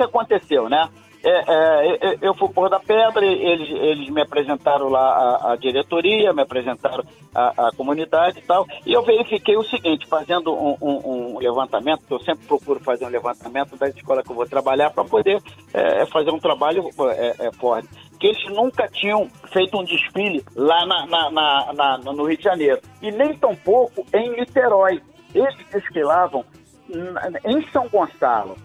que aconteceu, né? É, é, eu- eu fui por da pedra, eles, eles me apresentaram lá a, a diretoria, me apresentaram a, a comunidade e tal, e eu verifiquei o seguinte, fazendo um, um- um levantamento, que eu sempre procuro fazer um levantamento da escola que eu vou trabalhar para poder é, fazer um trabalho é, é, forte, que eles nunca tinham feito um desfile lá na- na- na- no Rio de Janeiro, e nem tampouco em Niterói. Eles desfilavam em São Gonçalo,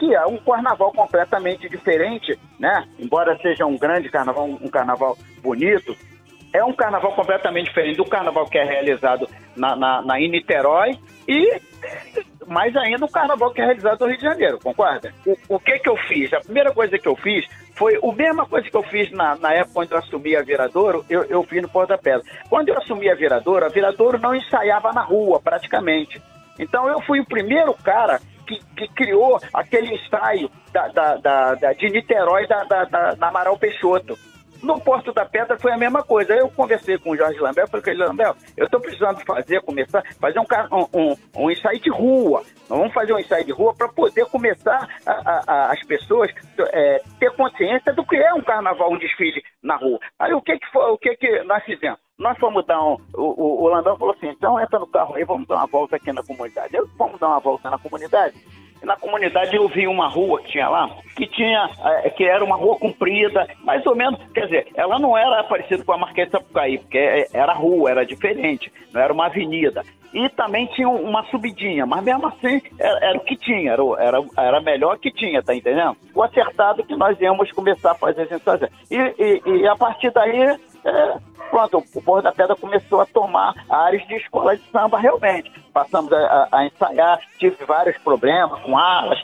que é um carnaval completamente diferente, né? Embora seja um grande carnaval, um carnaval bonito, é um carnaval completamente diferente do carnaval que é realizado na, na, na- em Niterói e mais ainda o carnaval que é realizado no Rio de Janeiro, concorda? O, o que que eu fiz? A primeira coisa que eu fiz foi a mesma coisa que eu fiz na, na época quando eu assumi a Viradouro, eu, eu fiz no Porta Pedra. Quando eu assumi a Viradouro, a Viradouro não ensaiava na rua, praticamente. Então eu fui o primeiro cara que, que criou aquele ensaio da, da- da- de Niterói da, da- da Amaral Peixoto. No Porto da Pedra foi a mesma coisa. Eu conversei com o Jorge Lambert, falei com ele, eu estou precisando fazer, começar, fazer um, um, um, ensaio de rua. Vamos fazer um ensaio de rua para poder começar a- a- a- as pessoas é, ter consciência do que é um carnaval, um desfile na rua. Aí o que que, foi, o que, que nós fizemos? Nós fomos dar um. O, o, falou assim: então entra no carro aí, vamos dar uma volta aqui na comunidade. Eu, vamos dar uma volta na comunidade. Na comunidade eu vi uma rua que tinha lá, que tinha, eh, que era uma rua comprida, mais ou menos, quer dizer, ela não era parecida com a Marquês de Sapucaí, porque eh, era rua, era diferente, não era uma avenida. E também tinha um- uma subidinha, mas mesmo assim era, era o que tinha, era, era, era melhor que tinha, tá entendendo? O acertado que nós íamos começar a fazer esse ensaio. E, e, e a partir daí, é, pronto, o Porto da Pedra começou a tomar áreas de escola de samba realmente. Passamos a, a- a ensaiar, tive vários problemas com alas,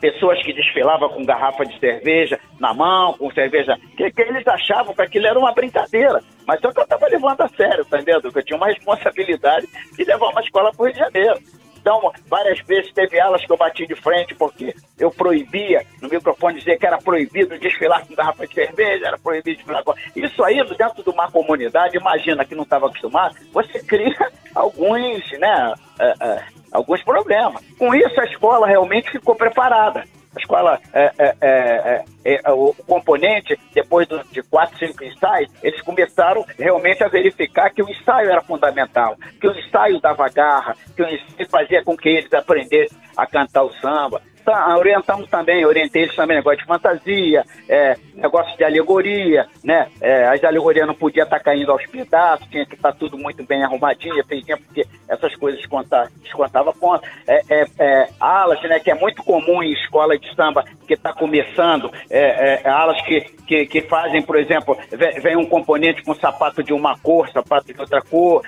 pessoas que desfilavam com garrafa de cerveja na mão, com cerveja, que, que eles achavam que aquilo era uma brincadeira. Mas só que eu estava levando a sério, tá entendendo? Que eu tinha uma responsabilidade de levar uma escola para o Rio de Janeiro. Então, várias vezes teve alas que eu bati de frente porque eu proibia no microfone dizer que era proibido desfilar com garrafa de cerveja, era proibido desfilar com... Isso aí, dentro de uma comunidade, imagina que não estava acostumado, você cria alguns, né, é, é, alguns problemas. Com isso, a escola realmente ficou preparada. A escola, é, é, é, é, é, o componente, depois do- de quatro, cinco ensaios, eles começaram realmente a verificar que o ensaio era fundamental, que o ensaio dava garra, que o ensaio fazia com que eles aprendessem a cantar o samba. Tá, orientamos também, orientei eles também negócio de fantasia, é, negócio de alegoria, né? É, as alegorias não podiam estar caindo aos pedaços, tinha que estar tudo muito bem arrumadinho, feitinho, porque essas coisas desconta- descontavam ponto. É, é, é, alas, né, que é muito comum em escola de samba que está começando, é, é, alas que, que, que fazem, por exemplo, vem, um componente com sapato de uma cor, sapato de outra cor,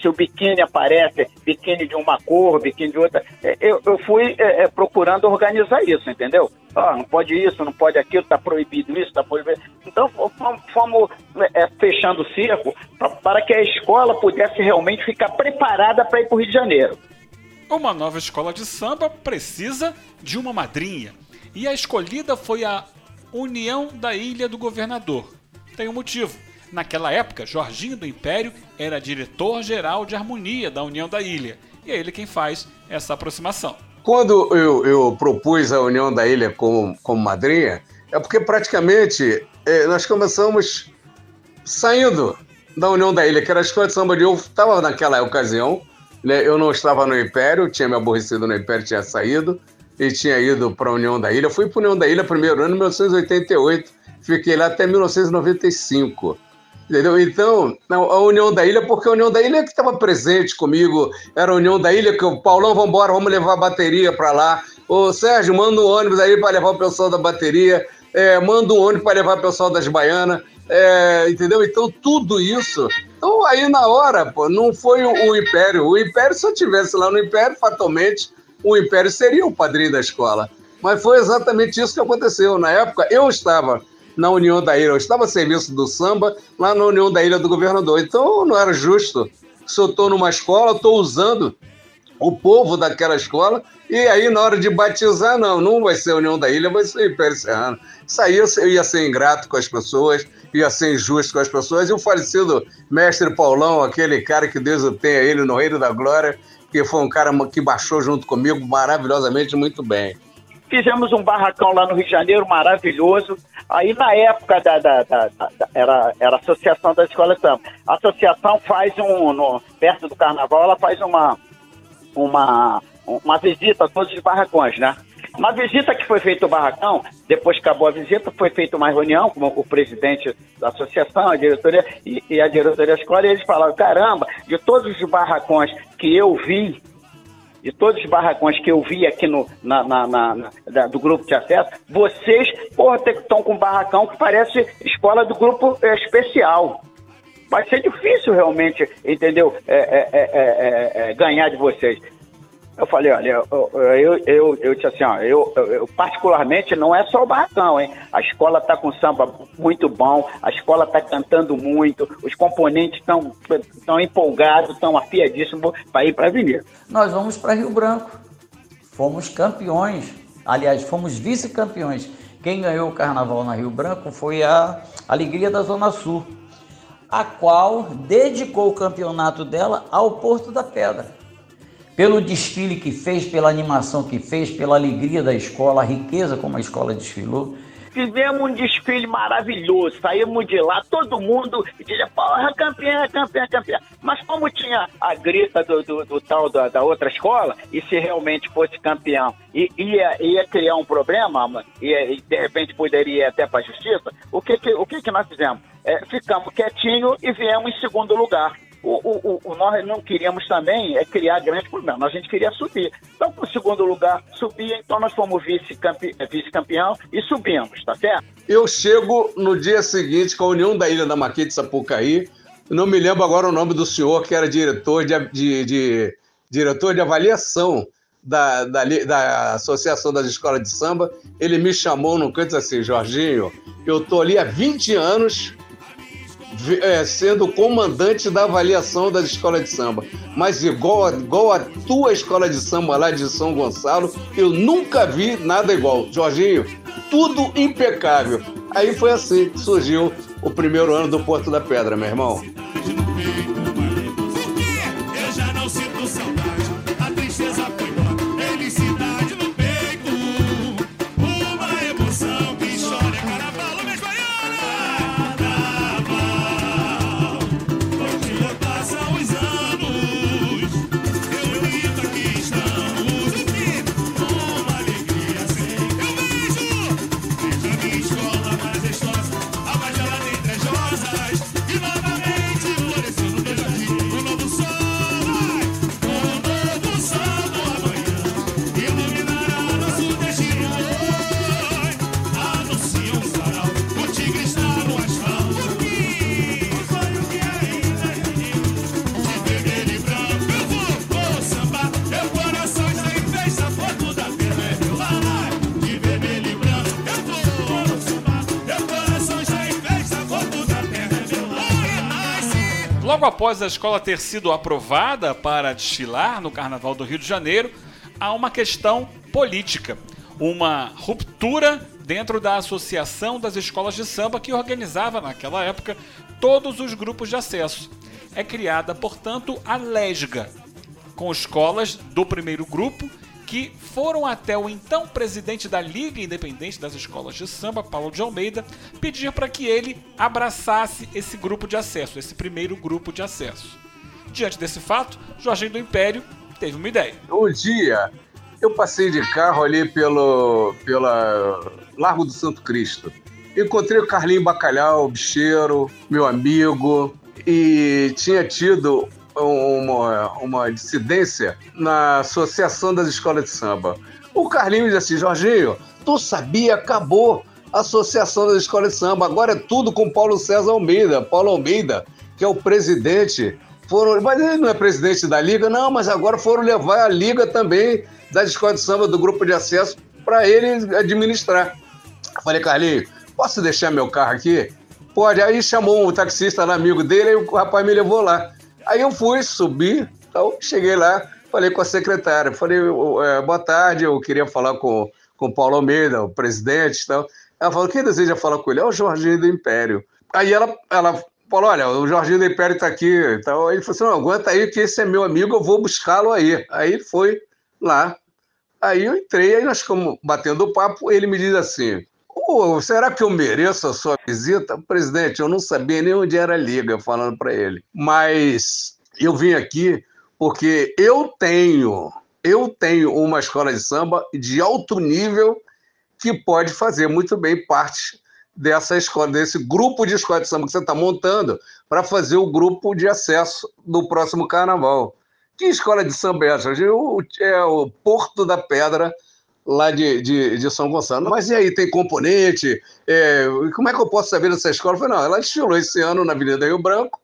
se o biquíni aparece, biquíni de uma cor, biquíni de outra. Eu, eu fui é, é, procurando organizar isso, entendeu? Ó, não pode isso, não pode aquilo, está proibido isso, está proibido. Então fomos, fomos é, fechando o circo para que a escola pudesse realmente ficar preparada para ir para o Rio de Janeiro. Uma nova escola de samba precisa de uma madrinha. E a escolhida foi a União da Ilha do Governador. Tem um motivo. Naquela época, Jorginho do Império era diretor-geral de harmonia da União da Ilha. E é ele quem faz essa aproximação. Quando eu, eu propus a União da Ilha como, como madrinha, é porque praticamente é, nós começamos saindo da União da Ilha, que era a escola de samba de eu estava naquela ocasião, né, eu não estava no Império, tinha me aborrecido no Império, tinha saído e tinha ido para a União da Ilha. Eu fui para a União da Ilha primeiro ano, em 1988, fiquei lá até 1995. Entendeu? Então, a União da Ilha, porque a União da Ilha é que estava presente comigo, era a União da Ilha que o Paulão, vamos embora, vamos levar a bateria para lá. Ô Sérgio, manda um ônibus aí para levar o pessoal da bateria, é, manda um ônibus para levar o pessoal das baianas, é, entendeu? Então, tudo isso. Então, aí na hora, pô, não foi o, Império. O Império, se eu estivesse lá no Império, fatalmente, o Império seria o padrinho da escola. Mas foi exatamente isso que aconteceu. Na época, eu estava na União da Ilha. Eu estava a serviço do samba lá na União da Ilha do Governador. Então não era justo. Se eu estou numa escola, estou usando o povo daquela escola, e aí na hora de batizar, não, não vai ser União da Ilha, vai ser Império Serrano. Isso aí eu ia ser ingrato com as pessoas, ia ser injusto com as pessoas, e o falecido mestre Paulão, aquele cara que Deus o tenha ele no Reino da Glória, que foi um cara que baixou junto comigo maravilhosamente muito bem. Fizemos um barracão lá no Rio de Janeiro, maravilhoso. Aí, na época da, da, da, da era, era Associação da Escola Samba. A associação faz um, no, perto do carnaval, ela faz uma, uma, uma visita a todos os barracões, né? Na visita que foi feito o barracão, depois que acabou a visita, foi feita uma reunião com o presidente da associação, a diretoria e, e a diretoria da escola, e eles falaram, caramba, de todos os barracões que eu vi, de todos os barracões que eu vi aqui no, na, na, na, na do grupo de acesso, vocês, porra, estão com um barracão que parece escola do grupo é, especial. Vai ser difícil realmente, entendeu? É, é, é, é ganhar de vocês. Eu falei, olha, eu, eu, eu, eu disse assim, ó, eu, eu, particularmente não é só o barracão, hein? A escola está com samba muito bom, a escola está cantando muito, os componentes estão tão empolgados, estão afiadíssimos para ir para a avenida. Nós vamos para Rio Branco. Fomos campeões, aliás, fomos vice-campeões. Quem ganhou o carnaval na Rio Branco foi a Alegria da Zona Sul, a qual dedicou o campeonato dela ao Porto da Pedra pelo desfile que fez, pela animação que fez, pela alegria da escola, a riqueza como a escola desfilou. Fizemos um desfile maravilhoso, saímos de lá, todo mundo dizia, porra, campeã, campeã, campeã. Mas como tinha a grita do, do, do tal da, da, outra escola, e se realmente fosse campeão e ia, ia criar um problema, e, de repente poderia ir até para a justiça, o que, que, o que, que nós fizemos? É, ficamos quietinho e viemos em segundo lugar. O, o, o, nós não queríamos também é criar grandes problemas, a gente queria subir. Então, para o segundo lugar, subir, então nós fomos vice-campeão vice e subimos, tá certo? Eu chego no dia seguinte com a União da Ilha da Maquia de Sapucaí, não me lembro agora o nome do senhor, que era diretor de, de, de diretor de avaliação da, da, da, Associação das Escolas de Samba, ele me chamou no canto assim, Jorginho, eu tô ali há 20 anos é, sendo comandante da avaliação das escolas de samba. Mas igual igual a tua escola de samba lá de São Gonçalo, eu nunca vi nada igual. Jorginho, tudo impecável. Aí foi assim que surgiu o primeiro ano do Porto da Pedra, meu irmão. Após a escola ter sido aprovada para desfilar no Carnaval do Rio de Janeiro, há uma questão política. uma ruptura dentro da Associação das Escolas de Samba que organizava naquela época todos os grupos de acesso. É criada, portanto, a LESGA, com escolas do primeiro grupo que foram até o então presidente da Liga Independente das Escolas de Samba, Paulo de Almeida, pedir para que ele abraçasse esse grupo de acesso, esse primeiro grupo de acesso. Diante desse fato, Jorginho do Império teve uma ideia. Um dia eu passei de carro ali pelo pela Largo do Santo Cristo. Encontrei o Carlinho Bacalhau, bicheiro, meu amigo, e tinha tido uma, uma dissidência na Associação das Escolas de Samba. O Carlinho disse assim, Jorginho, tu sabia, acabou a Associação das Escolas de Samba, agora é tudo com Paulo César Almeida. Paulo Almeida, que é o presidente, foram, mas ele não é presidente da Liga, não, mas agora foram levar a Liga também das escolas de samba do grupo de acesso para ele administrar. Falei, Carlinho, posso deixar meu carro aqui? Pode. Aí chamou um taxista lá, amigo dele, e o rapaz me levou lá. Aí eu fui, subi, então cheguei lá, falei com a secretária, falei, é, boa tarde, eu queria falar com, com o Paulo Almeida, o presidente e tal. Ela falou, quem deseja falar com ele? É o Jorginho do Império. Aí ela, ela falou, olha, o Jorginho do Império está aqui. Então, ele falou assim, não, aguenta aí que esse é meu amigo, eu vou buscá-lo aí. Aí foi lá. Aí eu entrei, aí nós ficamos batendo papo, ele me diz assim, será que eu mereço a sua visita? Presidente, eu não sabia nem onde era a liga, falando para ele. Mas eu vim aqui porque eu tenho, eu tenho uma escola de samba de alto nível que pode fazer muito bem parte dessa escola, desse grupo de escola de samba que você está montando para fazer o grupo de acesso do próximo carnaval. Que escola de samba é essa? É o Porto da Pedra, lá de, de, de, São Gonçalo. Mas e aí, tem componente? É, como é que eu posso saber dessa escola? Eu falei, não, ela desfilou esse ano na Avenida Rio Branco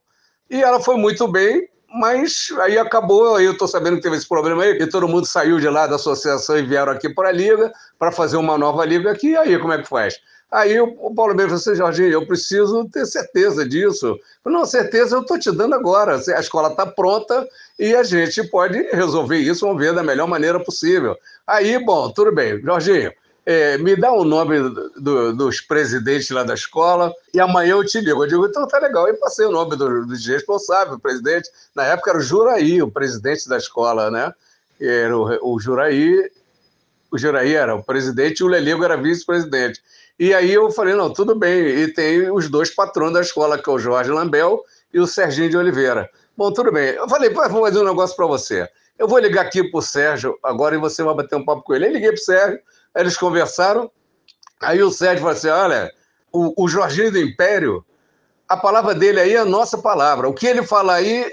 e ela foi muito bem, mas aí acabou, aí eu estou sabendo que teve esse problema aí, e todo mundo saiu de lá da associação e vieram aqui para a Liga, para fazer uma nova Liga aqui, e aí como é que faz? Aí o Paulo Bem falou assim, Jorginho, eu preciso ter certeza disso. Falei, não, certeza eu estou te dando agora. A escola está pronta e a gente pode resolver isso, vamos ver da melhor maneira possível. Aí, bom, tudo bem. Jorginho, é, me dá o nome do, dos presidentes lá da escola e amanhã eu te ligo. Eu digo, então tá legal. E passei o nome do, do responsável, o presidente. Na época era o Juraí, o presidente da escola, né? Era o, o Juraí, o Juraí era o presidente e o Leligo era vice-presidente. E aí eu falei, não, tudo bem. E tem os dois patrões da escola, que é o Jorge Lambel e o Serginho de Oliveira. Bom, tudo bem. Eu falei, vou fazer um negócio para você. Eu vou ligar aqui pro Sérgio agora e você vai bater um papo com ele. Eu liguei pro Sérgio, eles conversaram. Aí o Sérgio falou assim: olha, o, o Jorginho do Império, a palavra dele aí é a nossa palavra. O que ele fala aí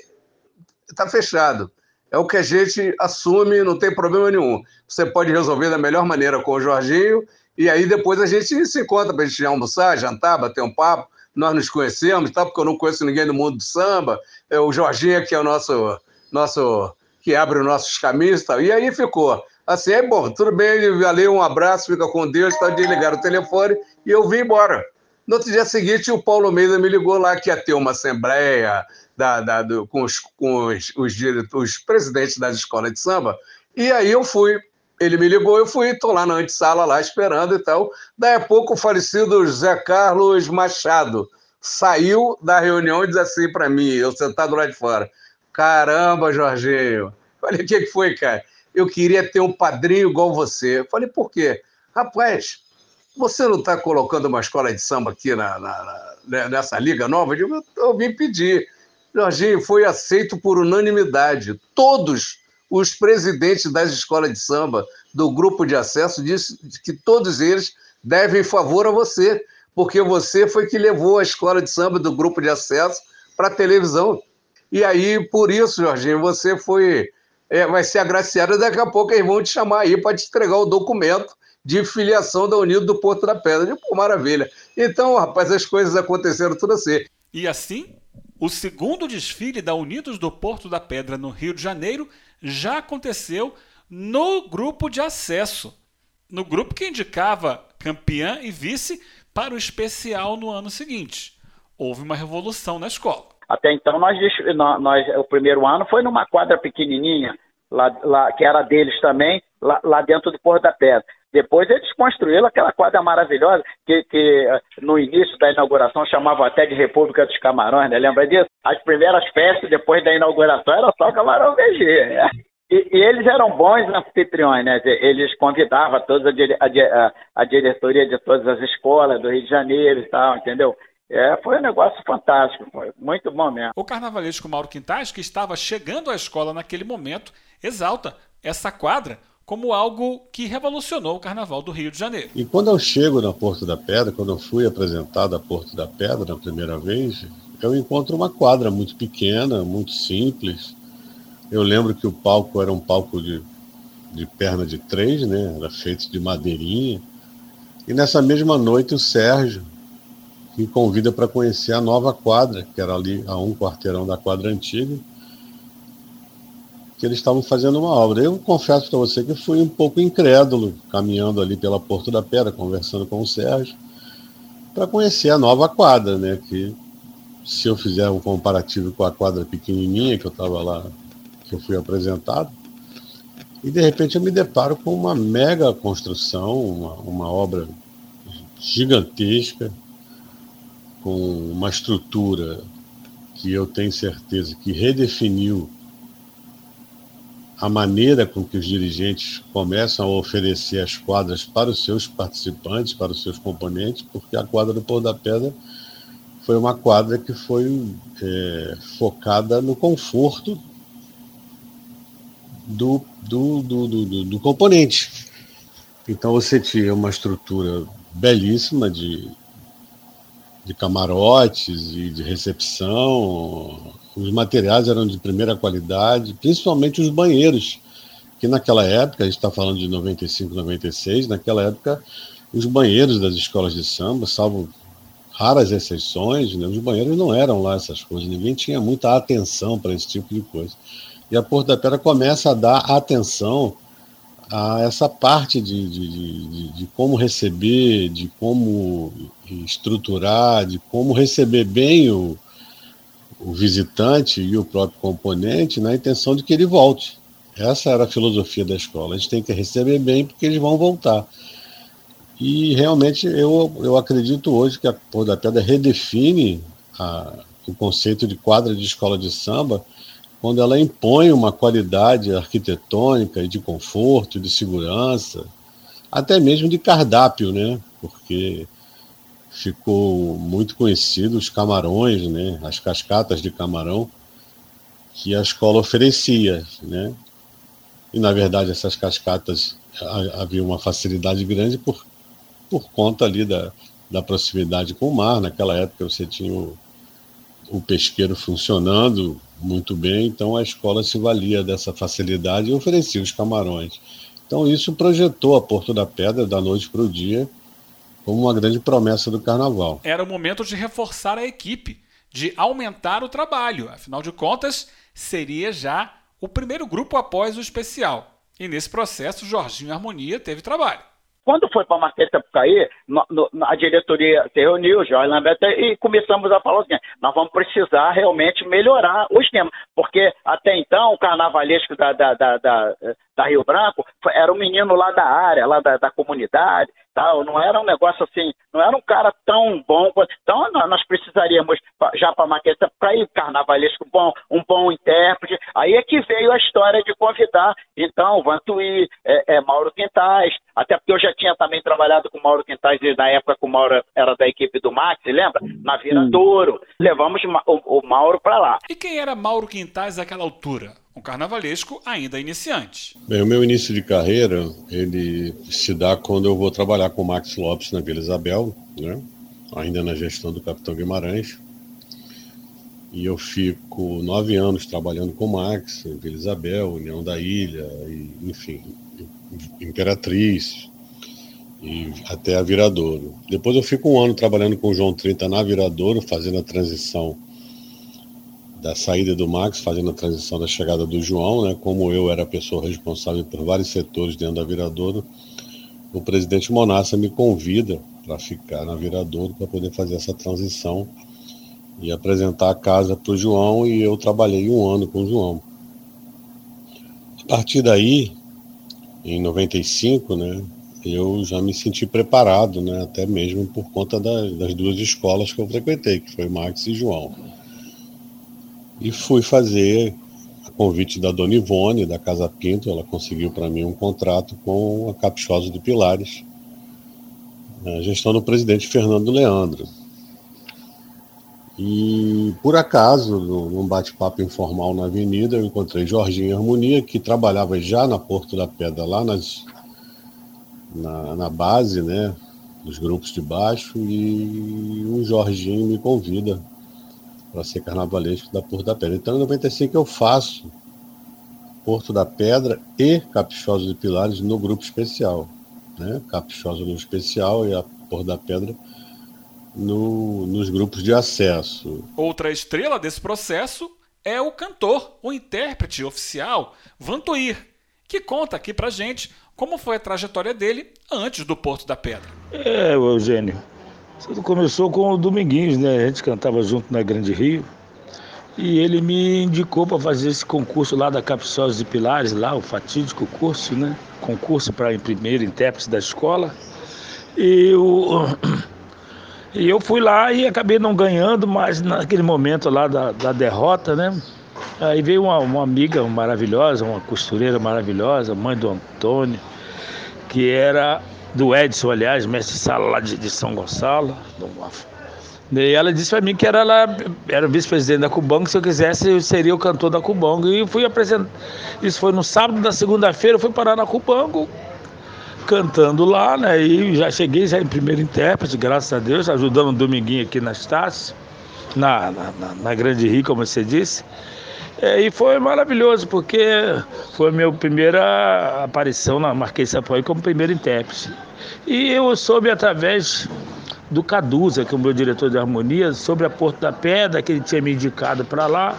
está fechado. É o que a gente assume, não tem problema nenhum. Você pode resolver da melhor maneira com o Jorginho e aí depois a gente se encontra para a gente almoçar, jantar, bater um papo. Nós nos conhecemos, tá? porque eu não conheço ninguém do mundo do samba. É o Jorginho, que é o nosso, nosso que abre os nossos caminhos e tal. E aí ficou. Assim, é bom, tudo bem, valeu, um abraço, fica com Deus, tá, desligaram o telefone e eu vim embora. No outro dia seguinte, o Paulo Meida me ligou lá que ia ter uma assembleia da, da, do, com, os, com os, os, os presidentes das escolas de samba, e aí eu fui ele me ligou, eu fui, estou lá na antessala, lá esperando e tal. Daí a pouco o falecido José Carlos Machado saiu da reunião e disse assim para mim, eu sentado lá de fora, caramba, Jorginho. Falei, o que, que foi, cara? Eu queria ter um padrinho igual você. Falei, por quê? Rapaz, você não está colocando uma escola de samba aqui na, na, na, né, nessa liga nova? Eu, eu vim pedir. Jorginho, foi aceito por unanimidade. Todos os presidentes das escolas de samba do grupo de acesso disse que todos eles devem favor a você, porque você foi que levou a escola de samba do grupo de acesso para a televisão. E aí, por isso, Jorginho, você foi é, vai ser agraciado, daqui a pouco eles vão te chamar aí para te entregar o documento de filiação da Unido do Porto da Pedra. Pô, maravilha. Então, rapaz, as coisas aconteceram tudo assim. E assim, o segundo desfile da Unidos do Porto da Pedra no Rio de Janeiro já aconteceu no grupo de acesso, no grupo que indicava campeã e vice para o especial no ano seguinte. Houve uma revolução na escola. Até então, nós, nós o primeiro ano foi numa quadra pequenininha, lá, lá, que era deles também, lá, lá dentro do Porto da Pedra. Depois eles construíram aquela quadra maravilhosa que, que eh, no início da inauguração chamava até de República dos Camarões, né? Lembra disso? As primeiras festas depois da inauguração era só Camarão VG. Né? E, e, eles eram bons anfitriões, né? Eles convidavam toda a, a, a, diretoria de todas as escolas do Rio de Janeiro e tal, entendeu? É, foi um negócio fantástico, foi muito bom mesmo. O carnavalesco Mauro Quintais, que estava chegando à escola naquele momento, exalta essa quadra como algo que revolucionou o carnaval do Rio de Janeiro. E quando eu chego na Porto da Pedra, quando eu fui apresentado a Porto da Pedra na primeira vez, eu encontro uma quadra muito pequena, muito simples. Eu lembro que o palco era um palco de, de perna de três, né? Era feito de madeirinha. E nessa mesma noite o Sérgio me convida para conhecer a nova quadra, que era ali a um quarteirão da quadra antiga que eles estavam fazendo uma obra. Eu confesso para você que fui um pouco incrédulo, caminhando ali pela Porto da Pedra, conversando com o Sérgio, para conhecer a nova quadra, né? Que se eu fizer um comparativo com a quadra pequenininha que eu estava lá, que eu fui apresentado, e de repente eu me deparo com uma mega construção, uma, uma obra gigantesca, com uma estrutura que eu tenho certeza que redefiniu a maneira com que os dirigentes começam a oferecer as quadras para os seus participantes, para os seus componentes, porque a quadra do Pôr da Pedra foi uma quadra que foi é, focada no conforto do, do, do, do, do componente. Então você tinha uma estrutura belíssima de, de camarotes e de recepção, os materiais eram de primeira qualidade, principalmente os banheiros, que naquela época, a gente está falando de 95, 96, naquela época os banheiros das escolas de samba, salvo raras exceções, né, os banheiros não eram lá essas coisas, ninguém tinha muita atenção para esse tipo de coisa. E a Porto da Pedra começa a dar atenção a essa parte de, de, de, de, como receber, de como estruturar, de como receber bem o, o visitante e o próprio componente na intenção de que ele volte. Essa era a filosofia da escola. A gente tem que receber bem porque eles vão voltar. E realmente eu, eu acredito hoje que a Pôr da Pedra redefine a, o conceito de quadra de escola de samba quando ela impõe uma qualidade arquitetônica e de conforto, de segurança, até mesmo de cardápio, né? Porque ficou muito conhecido os camarões, né, as cascatas de camarão que a escola oferecia, né? E na verdade essas cascatas havia uma facilidade grande por, por conta ali da, da proximidade com o mar. Naquela época você tinha o, o pesqueiro funcionando muito bem, então a escola se valia dessa facilidade e oferecia os camarões. Então isso projetou a Porto da Pedra da noite para o dia como uma grande promessa do carnaval. Era o momento de reforçar a equipe, de aumentar o trabalho. Afinal de contas, seria já o primeiro grupo após o especial. E nesse processo, Jorginho Harmonia teve trabalho. Quando foi para a Marquês Sapucaí, a diretoria se reuniu, Jorge Lamberto, e começamos a falar assim, nós vamos precisar realmente melhorar o esquema, porque até então o carnavalesco da, da, da, da, da Rio Branco era um menino lá da área, lá da, da comunidade, tal, não era um negócio assim, não era um cara tão bom. Então nós precisaríamos, já para maqueta, para ir carnavalesco bom, um bom intérprete. Aí é que veio a história de convidar, então, Vantuí, é, é, Mauro Quintais, até porque eu já tinha também trabalhado com Mauro Quintais na época que o Mauro era da equipe do Max, lembra? Na Viradouro. Levamos o, o Mauro para lá. E quem era Mauro Quintais naquela altura? Um carnavalesco ainda iniciante. Bem, o meu início de carreira, ele se dá quando eu vou trabalhar com o Max Lopes na Vila Isabel, né? ainda na gestão do Capitão Guimarães. E eu fico nove anos trabalhando com o Max, em Vila Isabel, União da Ilha, e, enfim, Imperatriz, e até a Viradouro. Depois eu fico um ano trabalhando com o João 30 na Viradouro, fazendo a transição da saída do Max, fazendo a transição da chegada do João, né? Como eu era a pessoa responsável por vários setores dentro da Viradouro, o presidente Monassa me convida para ficar na Viradouro para poder fazer essa transição e apresentar a casa para o João e eu trabalhei um ano com o João. A partir daí, em 95, né, eu já me senti preparado, né, até mesmo por conta da, das duas escolas que eu frequentei, que foi Max e João. E fui fazer a convite da Dona Ivone, da Casa Pinto, ela conseguiu para mim um contrato com a Caprichosa de Pilares, a gestão do presidente Fernando Leandro. E por acaso, num bate-papo informal na avenida, eu encontrei Jorginho Harmonia, que trabalhava já na Porto da Pedra, lá nas, na, na base, né, dos grupos de baixo, e o Jorginho me convida para ser carnavalesco da Porto da Pedra. Então, em 95 eu faço Porto da Pedra e Caprichosa de Pilares no grupo especial. Né? Caprichosa no especial e a Porto da Pedra no, nos grupos de acesso. Outra estrela desse processo é o cantor, o intérprete oficial, Vantuir, que conta aqui pra gente como foi a trajetória dele antes do Porto da Pedra. É, Eugênio. Tudo começou com o Dominguinhos, né? A gente cantava junto na Grande Rio. E ele me indicou para fazer esse concurso lá da Capsós de Pilares, lá, o fatídico curso, né? Concurso para primeiro intérprete da escola. E o e eu fui lá e acabei não ganhando, mas naquele momento lá da, da derrota, né? Aí veio uma, uma, amiga maravilhosa, uma costureira maravilhosa, mãe do Antônio, que era do Edson, aliás, mestre sala lá de, de São Gonçalo. E ela disse para mim que era lá, era vice-presidente da Cubango, se eu quisesse eu seria o cantor da Cubango. E fui apresentar. Isso foi no sábado da segunda-feira, eu fui parar na Cubango, cantando lá, né? E já cheguei já em primeiro intérprete, graças a Deus, ajudando o Dominguinho aqui nas taças, na, na, na Grande Rio, como você disse. É, e foi maravilhoso, porque foi a minha primeira aparição na Marquês Sapucaí como primeiro intérprete. E eu soube através do Caduza, que é o meu diretor de harmonia, sobre a Porto da Pedra, que ele tinha me indicado para lá.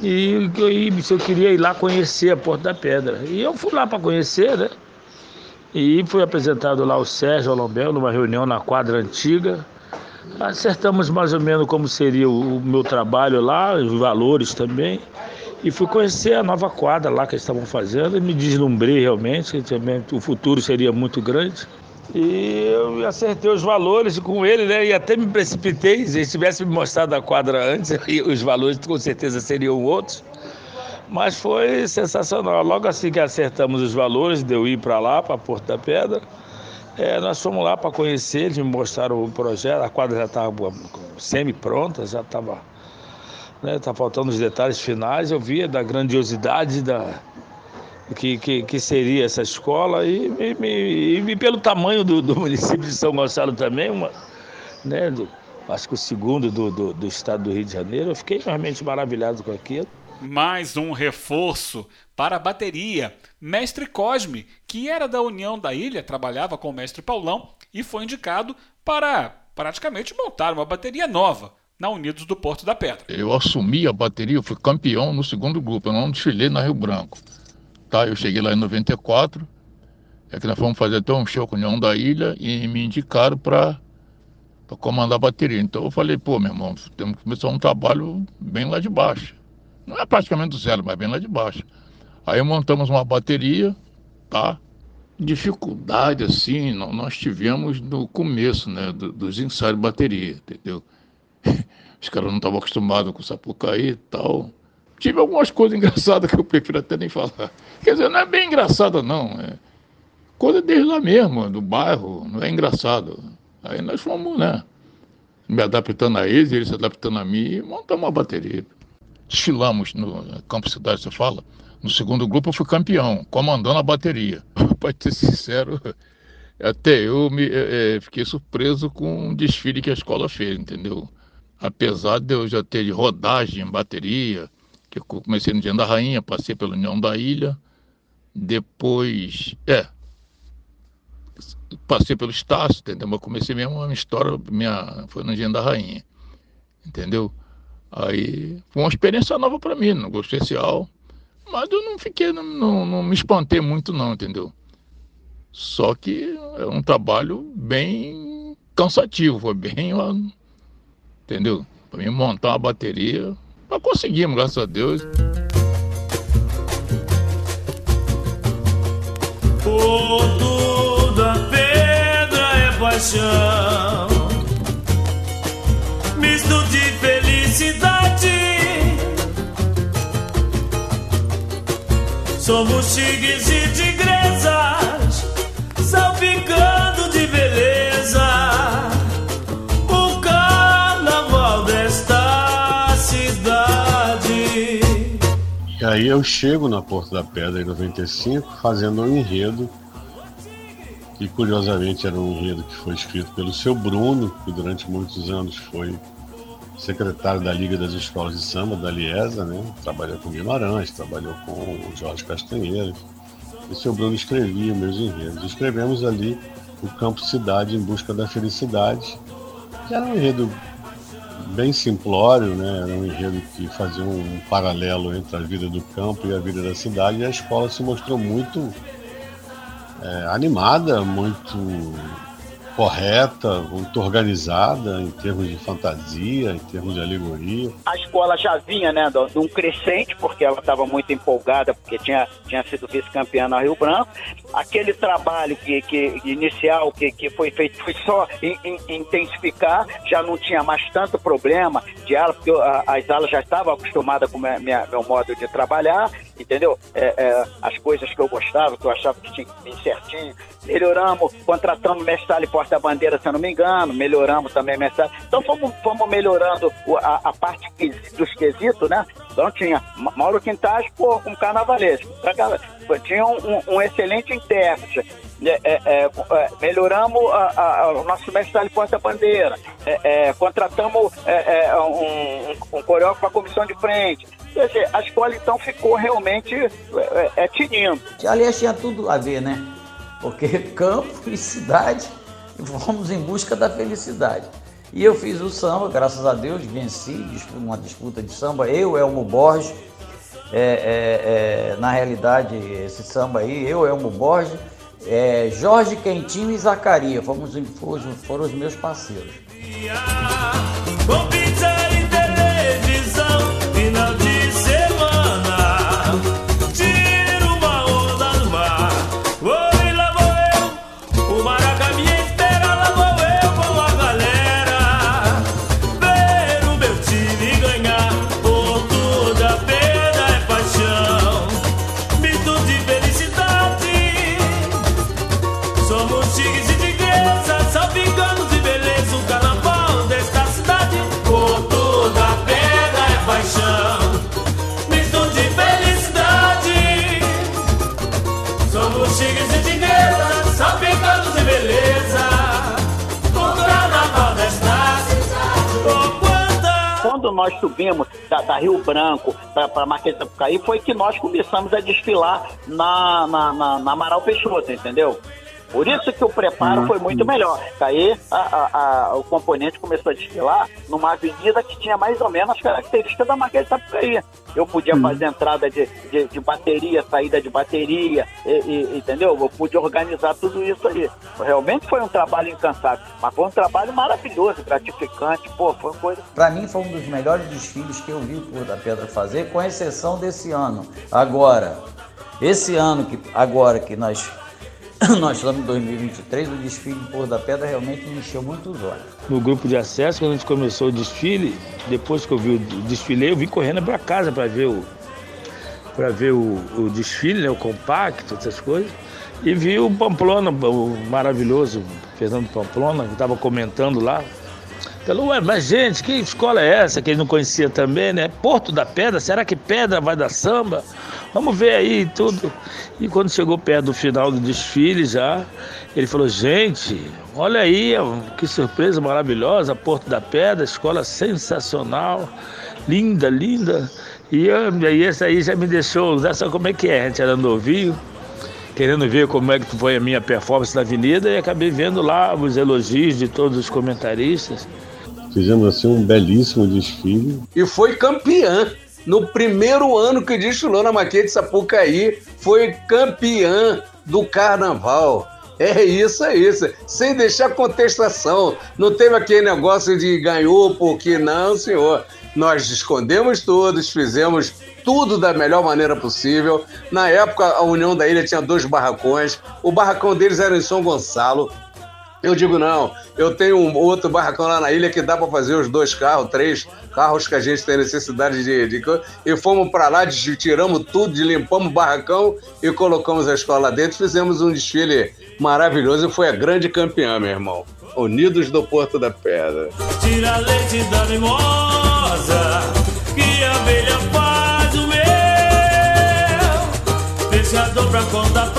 E, e se eu queria ir lá conhecer a Porto da Pedra. E eu fui lá para conhecer, né? E fui apresentado lá o Sérgio Alombel numa reunião na quadra antiga. Acertamos mais ou menos como seria o, meu trabalho lá, os valores também. E fui conhecer a nova quadra lá que eles estavam fazendo e me deslumbrei realmente, que o futuro seria muito grande. E eu acertei os valores com ele, né? E até me precipitei. Se ele tivesse me mostrado a quadra antes, os valores com certeza seriam outros. Mas foi sensacional. Logo assim que acertamos os valores, deu ir para lá, para Porto da Pedra, é, nós fomos lá para conhecer, eles me mostraram o projeto, a quadra já estava semi-pronta, já estava. Né, tá faltando os detalhes finais. Eu via da grandiosidade da, que, que, que seria essa escola e, e, e, pelo tamanho do, do, município de São Gonçalo também, uma, né, do, acho que o segundo do, do, do estado do Rio de Janeiro, eu fiquei realmente maravilhado com aquilo mais um reforço para a bateria. Mestre Cosme, que era da União da Ilha, trabalhava com o mestre Paulão e foi indicado para praticamente montar uma bateria nova na Unidos do Porto da Pedra. Eu assumi a bateria, eu fui campeão no segundo grupo, eu não desfilei na Rio Branco. Tá, eu cheguei lá em 94, é que nós fomos fazer até um show com a União da Ilha e me indicaram para comandar a bateria. Então eu falei, pô, meu irmão, temos que começar um trabalho bem lá de baixo. Não é praticamente do zero, mas bem lá de baixo. Aí montamos uma bateria, tá? Dificuldade, assim, nós tivemos no começo, né, dos ensaios de bateria, entendeu? Os caras não estavam acostumados com Sapucaí e tal. Tive algumas coisas engraçadas que eu prefiro até nem falar. Quer dizer, não é bem engraçada, não. É coisa desde lá mesmo, do bairro, não é engraçado. Aí nós fomos, né? Me adaptando a eles, eles se adaptando a mim e montamos uma bateria desfilamos no Campo Cidade, você fala. No segundo grupo eu fui campeão, comandando a bateria. Para ser sincero, até eu me, é, fiquei surpreso com o desfile que a escola fez, entendeu? Apesar de eu já ter rodagem em bateria, que eu comecei no Dia da Rainha, passei pela União da Ilha, depois, é, passei pelo Estácio, entendeu? Mas comecei mesmo a minha história, minha, foi no Dia da Rainha, entendeu? Aí foi uma experiência nova para mim, não gostei especial. Mas eu não fiquei, não, não, não, me espantei muito não, entendeu? Só que é um trabalho bem cansativo, foi bem, entendeu? Para mim montar uma bateria, mas conseguimos, graças a Deus. Por tudo paixão. Somos tigres e tigresas, salpicando de beleza. O carnaval desta cidade. E aí eu chego na Porta da Pedra em 95 fazendo um enredo que curiosamente era um enredo que foi escrito pelo seu Bruno, que durante muitos anos foi secretário da Liga das Escolas de Samba, da Liesa, né? Trabalhou com Guimarães, trabalhou com o Jorge Castanheira. E seu Bruno escrevia meus enredos. Escrevemos ali o Campo Cidade em Busca da Felicidade, que era um enredo bem simplório, né? Era um enredo que fazia um paralelo entre a vida do campo e a vida da cidade. E a escola se mostrou muito é, animada, muito correta, muito organizada em termos de fantasia, em termos de alegoria. A escola já vinha, né, de crescente, porque ela estava muito empolgada, porque tinha, tinha sido vice-campeã na Rio Branco. Aquele trabalho que, que inicial que, que foi feito foi só in, in, intensificar, já não tinha mais tanto problema de aula, porque a, as aulas já estavam acostumadas com minha, meu modo de trabalhar, entendeu? É, é, as coisas que eu gostava, que eu achava que tinha que vir certinho. Melhoramos, contratamos mestre porta-bandeira, se eu não me engano, melhoramos também mestre. Então fomos, fomos melhorando a, a parte dos quesitos, né? Então tinha Mauro Quintais, pô, com carnavalesco. Tinha um, um, um excelente intérprete. É, é, é, melhoramos a, a, o nosso mestre porta-bandeira. contratamos um, um coreógrafo para a comissão de frente. Quer dizer, a escola então ficou realmente é, é, tinindo. Aliás, tinha tudo a ver, né? Porque campo e cidade, vamos em busca da felicidade. E eu fiz o samba, graças a Deus, venci uma disputa de samba, eu, Elmo Borges. É, é, é, na realidade, esse samba aí, eu, Elmo Borges, é, Jorge Quentinho e Zacaria, fomos, foram, foram os meus parceiros. Quando nós subimos da, da Rio Branco para Marquês de Sapucaí, foi que nós começamos a desfilar na, na, na, na Amaral Peixoto, entendeu? Por isso que o preparo foi muito melhor. Aí a- a- a- o componente começou a desfilar numa avenida que tinha mais ou menos as características da Marquês de Sapucaí. Eu podia fazer entrada de, de, de bateria, saída de bateria, e- e- entendeu? Eu pude organizar tudo isso aí. Realmente foi um trabalho incansável, mas foi um trabalho maravilhoso, gratificante. Pô, foi uma coisa Para mim foi um dos melhores desfiles que eu vi o Porto da Pedra fazer, com exceção desse ano. Agora, esse ano que agora que nós nós estamos em 2023, o desfile do Porto da Pedra realmente me encheu muito os olhos. no grupo de acesso, quando a gente começou o desfile, depois que eu vi o desfile, eu vim correndo para casa para ver o para ver o, o desfile, né, o compacto, essas coisas. E vi o Pamplona, o maravilhoso Fernando Pamplona, que estava comentando lá. Falou, ué, mas gente, que escola é essa que ele não conhecia também, né? Porto da Pedra, será que pedra vai dar samba? Vamos ver aí tudo. E quando chegou perto do final do desfile já, ele falou, gente, olha aí, que surpresa maravilhosa, Porto da Pedra, escola sensacional, linda, linda. E e esse aí já me deixou, sabe como é que é, a gente era novinho, querendo ver como é que foi a minha performance na avenida e acabei vendo lá os elogios de todos os comentaristas. Fizemos assim um belíssimo desfile. e foi campeã. No primeiro ano que desfilou na Maquete de Sapucaí, foi campeã do carnaval. É isso, é isso. Sem deixar contestação. Não teve aquele negócio de ganhou porque não, senhor. Nós escondemos todos, fizemos tudo da melhor maneira possível. Na época, a União da Ilha tinha dois barracões. O barracão deles era em São Gonçalo. Eu digo não, eu tenho um outro barracão lá na ilha que dá para fazer os dois carros, três carros que a gente tem necessidade de. de e fomos para lá, tiramos tudo, limpamos o barracão e colocamos a escola lá dentro. Fizemos um desfile maravilhoso e foi a grande campeã, meu irmão. Unidos do Porto da Pedra. Tira leite da mimosa Que a abelha faz o mel Pescador pra conta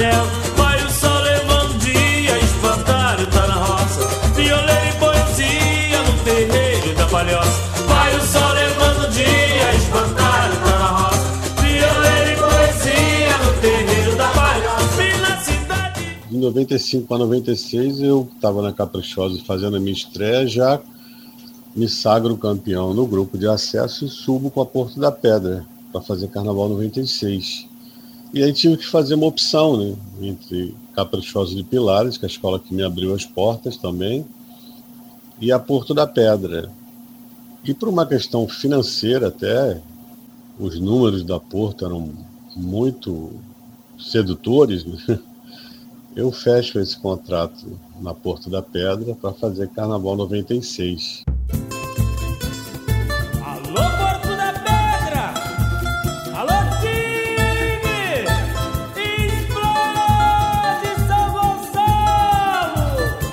xarel Vai o sol levando dia Espantalho tá na roça. Violeiro e poesia No terreiro da palhoça. Vai o sol levando dia Espantalho tá na roça. Violeiro e poesia No terreiro da palhoça. E na cidade De 95 para 96 eu estava na Caprichosa fazendo a minha estreia, já me sagro campeão no grupo de acesso e subo com a Porto da Pedra para fazer Carnaval 96. E aí tive que fazer uma opção, né, entre Caprichosa de Pilares, que é a escola que me abriu as portas também, e a Porto da Pedra. E por uma questão financeira até, os números da Porto eram muito sedutores, né? eu fecho esse contrato na Porto da Pedra para fazer Carnaval 96.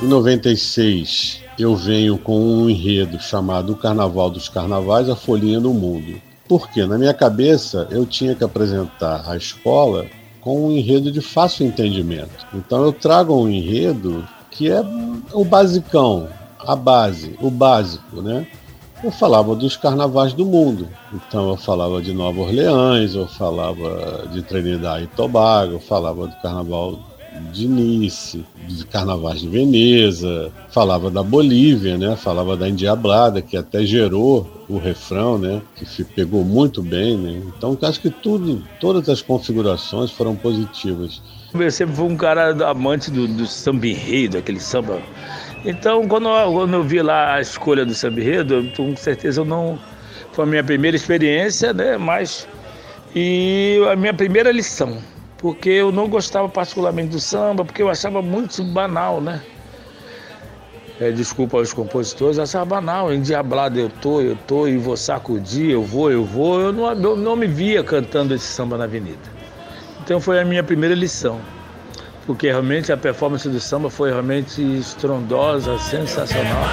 Em 96, eu venho com um enredo chamado O Carnaval dos Carnavais, a Folhinha do Mundo. Porque na minha cabeça eu tinha que apresentar a escola com um enredo de fácil entendimento. Então eu trago um enredo que é o basicão, a base, o básico, né? Eu falava dos carnavais do mundo. Então eu falava de Nova Orleans, eu falava de Trinidad e Tobago, eu falava do carnaval de Nice, de carnavais de Veneza, falava da Bolívia, né? Falava da Indiablada, que até gerou o refrão, né? Que pegou muito bem, né? Então acho que tudo, todas as configurações foram positivas. Eu sempre fui um cara amante do, do samba enredo, aquele samba. Então, quando eu, quando eu vi lá a escolha do samba enredo, com certeza eu não. Foi a minha primeira experiência, né? Mas. E a minha primeira lição. Porque eu não gostava particularmente do samba, porque eu achava muito banal, né? É, desculpa aos compositores, eu achava banal, endiablado eu tô, eu tô, e vou sacudir, eu vou, eu vou. Eu não, eu não me via cantando esse samba na avenida. Então foi a minha primeira lição, porque realmente a performance do samba foi realmente estrondosa, sensacional.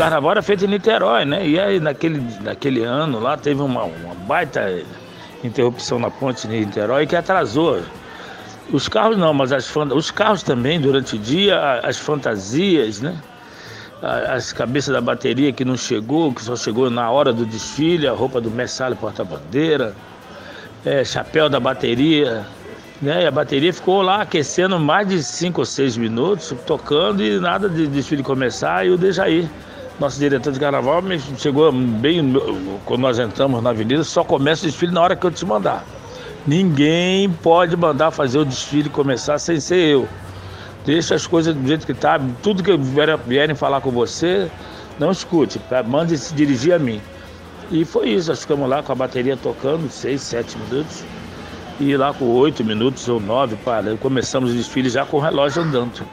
Carnaval era feito em Niterói, né? E aí naquele, naquele ano lá teve uma, uma baita interrupção na ponte de Niterói que atrasou. Os carros não, mas as os carros também durante o dia, as fantasias, né? As cabeças da bateria que não chegou, que só chegou na hora do desfile, a roupa do mestre porta-bandeira, é, chapéu da bateria, né? E a bateria ficou lá aquecendo mais de cinco ou seis minutos, tocando e nada de desfile começar. E o Dejaí, nosso diretor de carnaval, me chegou bem quando nós entramos na avenida, só começa o desfile na hora que eu te mandar. Ninguém pode mandar fazer o desfile começar sem ser eu. Deixa as coisas do jeito que tá, tudo que vier- vierem falar com você, não escute, tá? mande se dirigir a mim. E foi isso, nós ficamos lá com a bateria tocando, seis, sete minutos. E lá com oito minutos ou nove, para, começamos o desfile já com o relógio andando.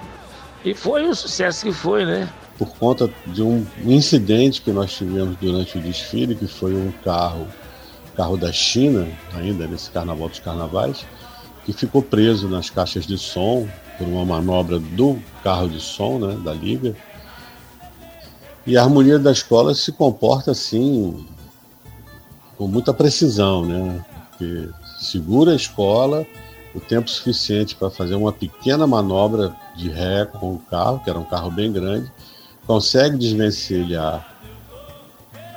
E foi o sucesso que foi, né? Por conta de um incidente que nós tivemos durante o desfile, que foi um carro, carro da China, ainda nesse carnaval dos carnavais, que ficou preso nas caixas de som por uma manobra do carro de som, né, da liga. E a harmonia da escola se comporta assim com muita precisão, né? Porque segura a escola, o tempo suficiente para fazer uma pequena manobra de ré com o carro, que era um carro bem grande, consegue desvencilhar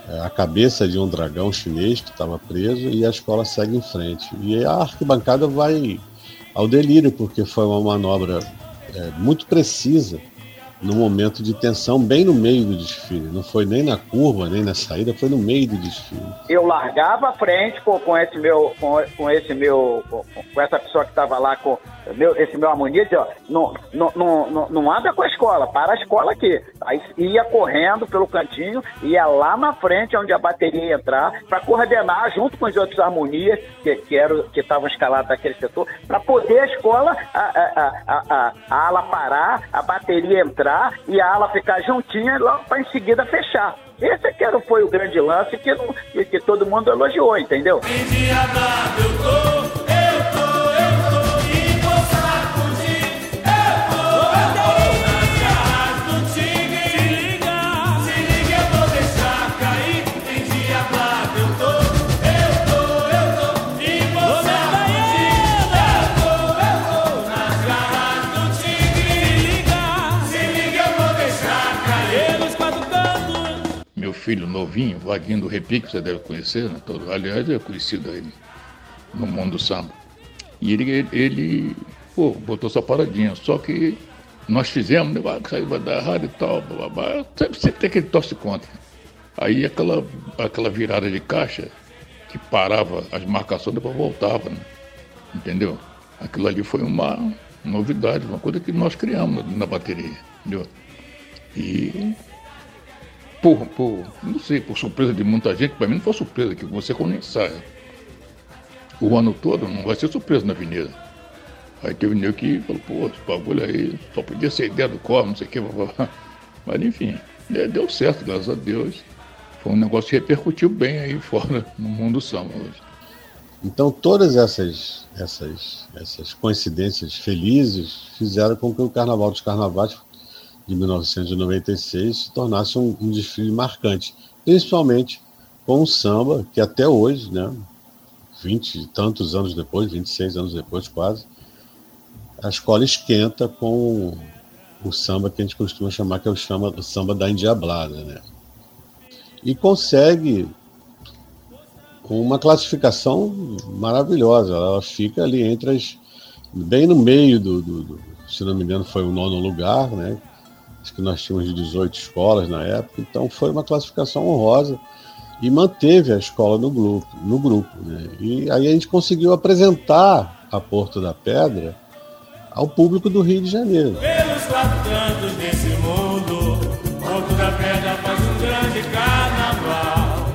é, a cabeça de um dragão chinês que estava preso e a escola segue em frente. E a arquibancada vai ao delírio, porque foi uma manobra é, muito precisa no momento de tensão, bem no meio do desfile. Não foi nem na curva, nem na saída, foi no meio do desfile. Eu largava a frente com, com esse meu, com, com esse meu, com, com essa pessoa que estava lá com meu, esse meu harmonia, dizia, ó, não, não, não, não, anda com a escola, para a escola aqui. Aí ia correndo pelo cantinho, ia lá na frente onde a bateria ia entrar, para coordenar junto com os outros harmonias que que eram que estavam escalados naquele setor, para poder a escola, a, a, a, a, a ala parar, a bateria entrar e a ala ficar juntinha logo para em seguida fechar. Esse é que era, foi o grande lance que, não, que, que todo mundo elogiou, entendeu? Eu tô, eu tô, filho novinho, Vaguinho do Repique, você deve conhecer, né? Todo, aliás, é conhecido aí no mundo do samba. E ele, ele, ele, pô, botou essa paradinha. Só que nós fizemos, né? Ah, vai dar errado e tal, blá, blá, blá. Sempre, sempre tem que ele torce contra. Aí aquela, aquela virada de caixa que parava as marcações, depois voltava, né? Entendeu? Aquilo ali foi uma novidade, uma coisa que nós criamos na, na bateria, entendeu? E por, por, não sei, por surpresa de muita gente, para mim não foi surpresa, que você quando ensaia o ano todo, não vai ser surpresa na avenida. Aí teve nego que falou, pô, esse bagulho aí, só podia ser ideia do corpo, não sei o que, blá, blá, mas enfim, é, deu certo, graças a Deus. Foi um negócio que repercutiu bem aí fora, no mundo do samba hoje. Então todas essas, essas, essas coincidências felizes fizeram com que o Carnaval dos Carnavais de 1996 se tornasse um, um desfile marcante, principalmente com o samba, que até hoje, né, 20 e tantos anos depois, 26 anos depois quase, a escola esquenta com o samba que a gente costuma chamar que é o, chama, o samba da endiablada, né? E consegue uma classificação maravilhosa. Ela fica ali entre as. bem no meio do, do, do se não me engano, foi o nono lugar, né? Acho que nós tínhamos 18 escolas na época, então foi uma classificação honrosa e manteve a escola no grupo, no grupo né? E aí a gente conseguiu apresentar a Porto da Pedra ao público do Rio de Janeiro. Pelos quatro cantos desse mundo, Porto da Pedra faz um grande carnaval.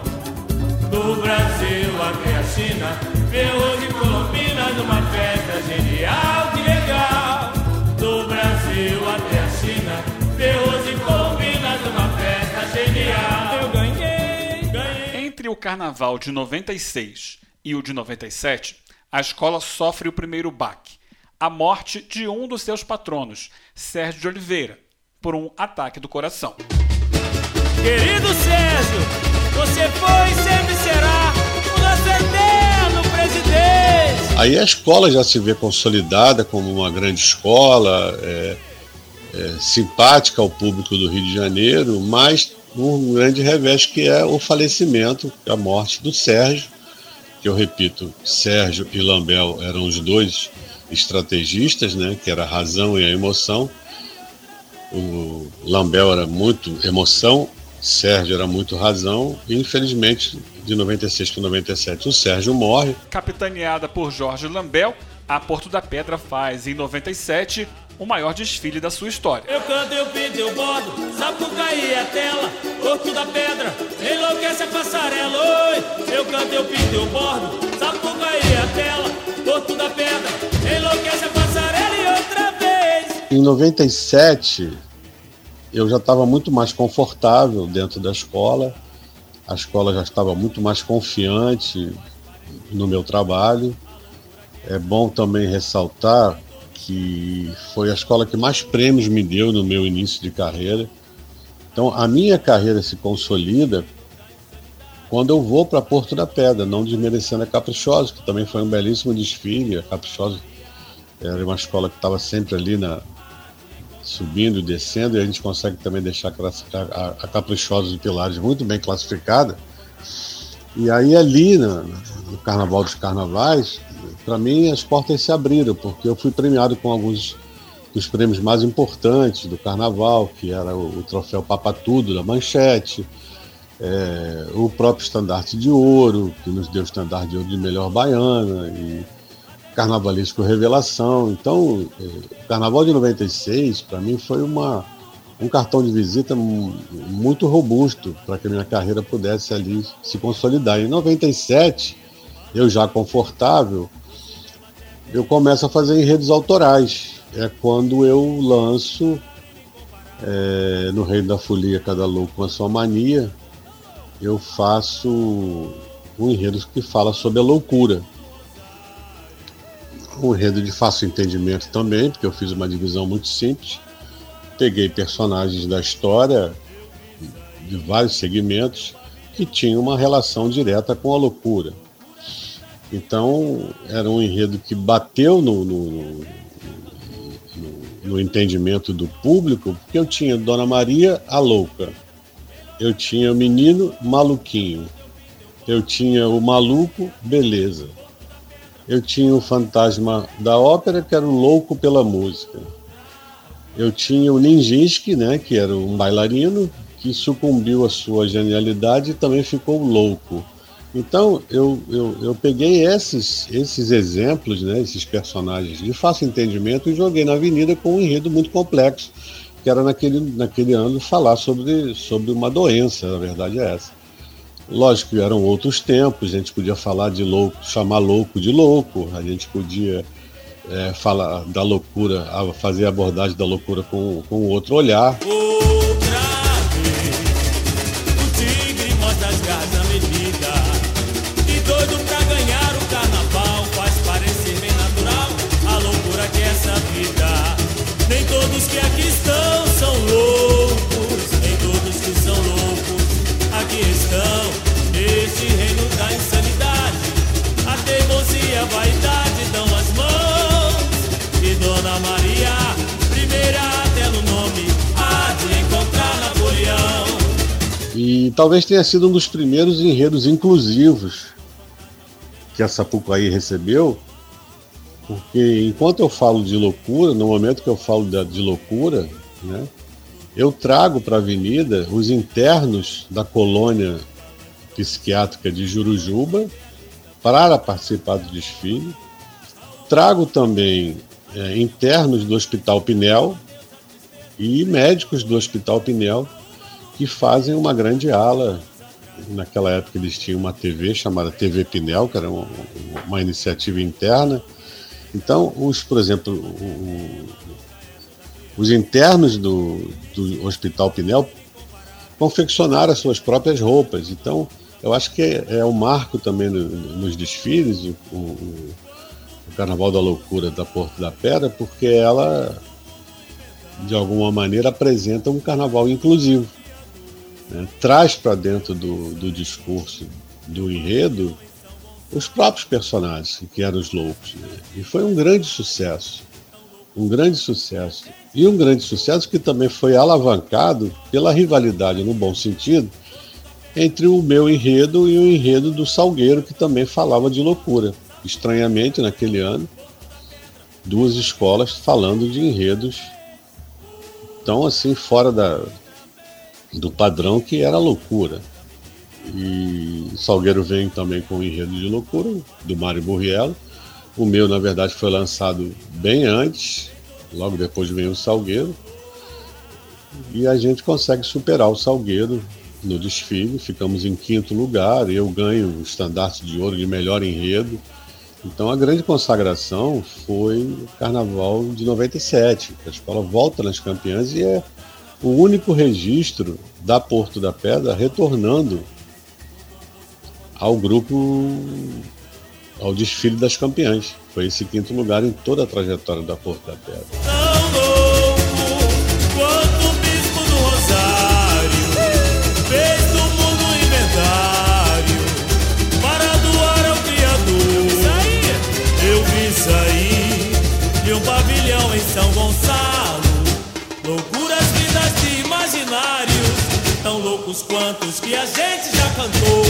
Do Brasil até a China, Ferros e Colombinas numa festa genial, que legal. Do Brasil até a China, Ferros e Colombinas numa festa genial. Eu ganhei, ganhei. Entre o carnaval de 96 e o de 97, a escola sofre o primeiro baque, a morte de um dos seus patronos, Sérgio de Oliveira, por um ataque do coração. Querido Sérgio, você foi e sempre será o nosso eterno presidente. Aí a escola já se vê consolidada como uma grande escola, é, é, simpática ao público do Rio de Janeiro, mas um grande revés que é o falecimento, a morte do Sérgio, que eu repito, Sérgio e Lambel eram os dois estrategistas, né, que era a razão e a emoção. O Lambel era muito emoção, Sérgio era muito razão, e infelizmente, de 96 para 97, o Sérgio morre. Capitaneada por Jorge Lambel, a Porto da Pedra faz, em 97, o maior desfile da sua história. Eu canto, eu pinto, eu bordo, Sapucaí é a tela, Porto da Pedra, enlouquece a passarela, oi. Eu canto, eu pinto, eu bordo, Sapucaí é a tela, Porto da Pedra, enlouquece a passarela outra vez. Em 97, eu já estava muito mais confortável dentro da escola, a escola já estava muito mais confiante no meu trabalho. É bom também ressaltar que foi a escola que mais prêmios me deu no meu início de carreira. Então, a minha carreira se consolida quando eu vou para Porto da Pedra, não desmerecendo a Caprichosa, que também foi um belíssimo desfile. A Caprichosa era uma escola que estava sempre ali na subindo e descendo, e a gente consegue também deixar a, a Caprichosos de Pilares muito bem classificada. E aí ali na- no Carnaval dos Carnavais, para mim as portas se abriram, porque eu fui premiado com alguns dos prêmios mais importantes do Carnaval, que era o, o troféu Papatudo da Manchete, é, o próprio Estandarte de Ouro, que nos deu o Estandarte de Ouro de melhor baiana, e Carnavalesco Revelação. Então, eh, o Carnaval de 96, para mim, foi uma, um cartão de visita mu- muito robusto para que a minha carreira pudesse ali se consolidar. Em 97, eu já confortável, eu começo a fazer enredos autorais. É quando eu lanço eh, no Reino da Folia, Cada Louco com a Sua Mania, eu faço um enredo que fala sobre a loucura um enredo de fácil entendimento também, porque eu fiz uma divisão muito simples. Peguei personagens da história de vários segmentos que tinham uma relação direta com a loucura. Então, era um enredo que bateu no, no, no- no entendimento do público, porque eu tinha Dona Maria, a louca. Eu tinha o menino, maluquinho. Eu tinha o maluco, beleza. Eu tinha o fantasma da ópera, que era o louco pela música. Eu tinha o Ninjinski, né, que era um bailarino, que sucumbiu à sua genialidade e também ficou louco. Então, eu, eu, eu peguei esses, esses exemplos, né, esses personagens de fácil entendimento e joguei na avenida com um enredo muito complexo, que era naquele, naquele ano falar sobre, sobre uma doença, na verdade é essa. Lógico que eram outros tempos, a gente podia falar de louco, chamar louco de louco, a gente podia é, falar da loucura, fazer a abordagem da loucura com, com outro olhar. O E talvez tenha sido um dos primeiros enredos inclusivos que a Sapucaí recebeu, porque enquanto eu falo de loucura, no momento que eu falo de loucura, né, eu trago para a avenida os internos da colônia psiquiátrica de Jurujuba para participar do desfile. Trago também eh, internos do Hospital Pinel e médicos do Hospital Pinel que fazem uma grande ala. Naquela época eles tinham uma TV chamada TV Pinel, que era um- uma iniciativa interna. Então, os, por exemplo, o- o- os internos do, do Hospital Pinel confeccionaram as suas próprias roupas. Então, eu acho que é, é um marco também no- nos desfiles, o, o- o Carnaval da Loucura da Porto da Pedra, porque ela, de alguma maneira, apresenta um carnaval inclusivo né, traz para dentro do, do discurso, do enredo, os próprios personagens, que eram os loucos. né? E foi um grande sucesso. Um grande sucesso. E um grande sucesso que também foi alavancado pela rivalidade, no bom sentido, entre o meu enredo e o enredo do Salgueiro, que também falava de loucura. Estranhamente, naquele ano, duas escolas falando de enredos tão assim fora da, do padrão que era loucura. E Salgueiro vem também com o enredo de loucura, do Mário Burriello. O meu, na verdade, foi lançado bem antes, logo depois vem o Salgueiro. E a gente consegue superar o Salgueiro no desfile, ficamos em quinto lugar, eu ganho o estandarte de ouro de melhor enredo. Então a grande consagração foi o Carnaval de 97, que a escola volta nas campeãs e é o único registro da Porto da Pedra retornando ao grupo, ao desfile das campeãs. Foi esse quinto lugar em toda a trajetória da Porto da Pedra. Uns quantos que a gente já cantou.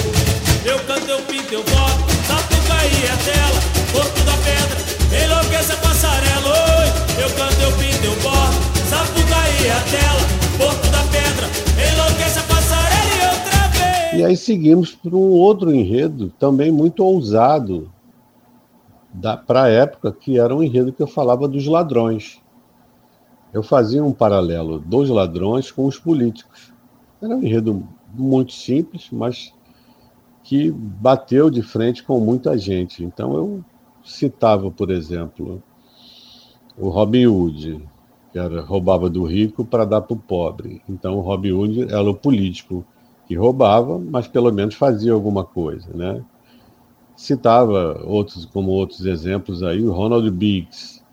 Eu canto, eu pinto, eu boto, Sapucaí é tela, Porto da Pedra, enlouquece a passarela. Oi, eu canto, eu pinto, eu boto, Sapucaí é tela, Porto da Pedra, enlouquece a passarela e outra vez. E aí seguimos para um outro enredo, também muito ousado, para a época, que era um enredo que eu falava dos ladrões. Eu fazia um paralelo dos ladrões com os políticos. Era um enredo muito simples, mas que bateu de frente com muita gente. Então eu citava, por exemplo, o Robin Hood, que era, roubava do rico para dar para o pobre. Então o Robin Hood era o político que roubava, mas pelo menos fazia alguma coisa, né? Citava outros, como outros exemplos aí, o Ronald Biggs,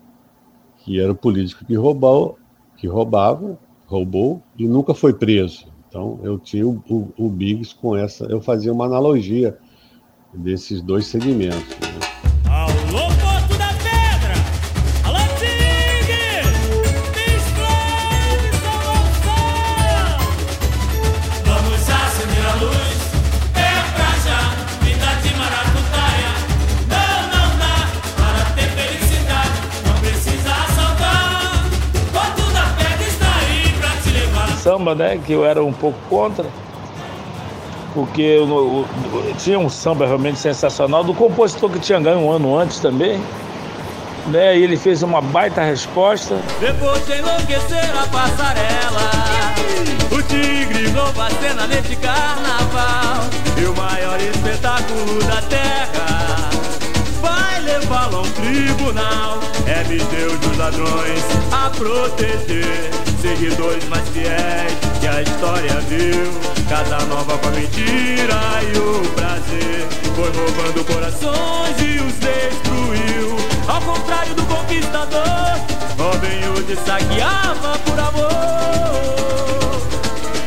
que era o político que roubou, que roubava, roubou e nunca foi preso. Então eu tinha o, o, o Biggs com essa, eu fazia uma analogia desses dois segmentos. Né? Samba, né, que eu era um pouco contra, porque eu, eu- eu tinha um samba realmente sensacional, do compositor que tinha ganho um ano antes também, né, e ele fez uma baita resposta. Depois de enlouquecer a passarela, o tigre rouba a cena neste carnaval. E o maior espetáculo da terra vai levá-lo a um tribunal. É Deus dos ladrões a proteger, seguidores mais fiéis que a história viu. Cada nova com a mentira e o prazer foi roubando corações e os destruiu. Ao contrário do conquistador, Robin Hood saqueava por amor.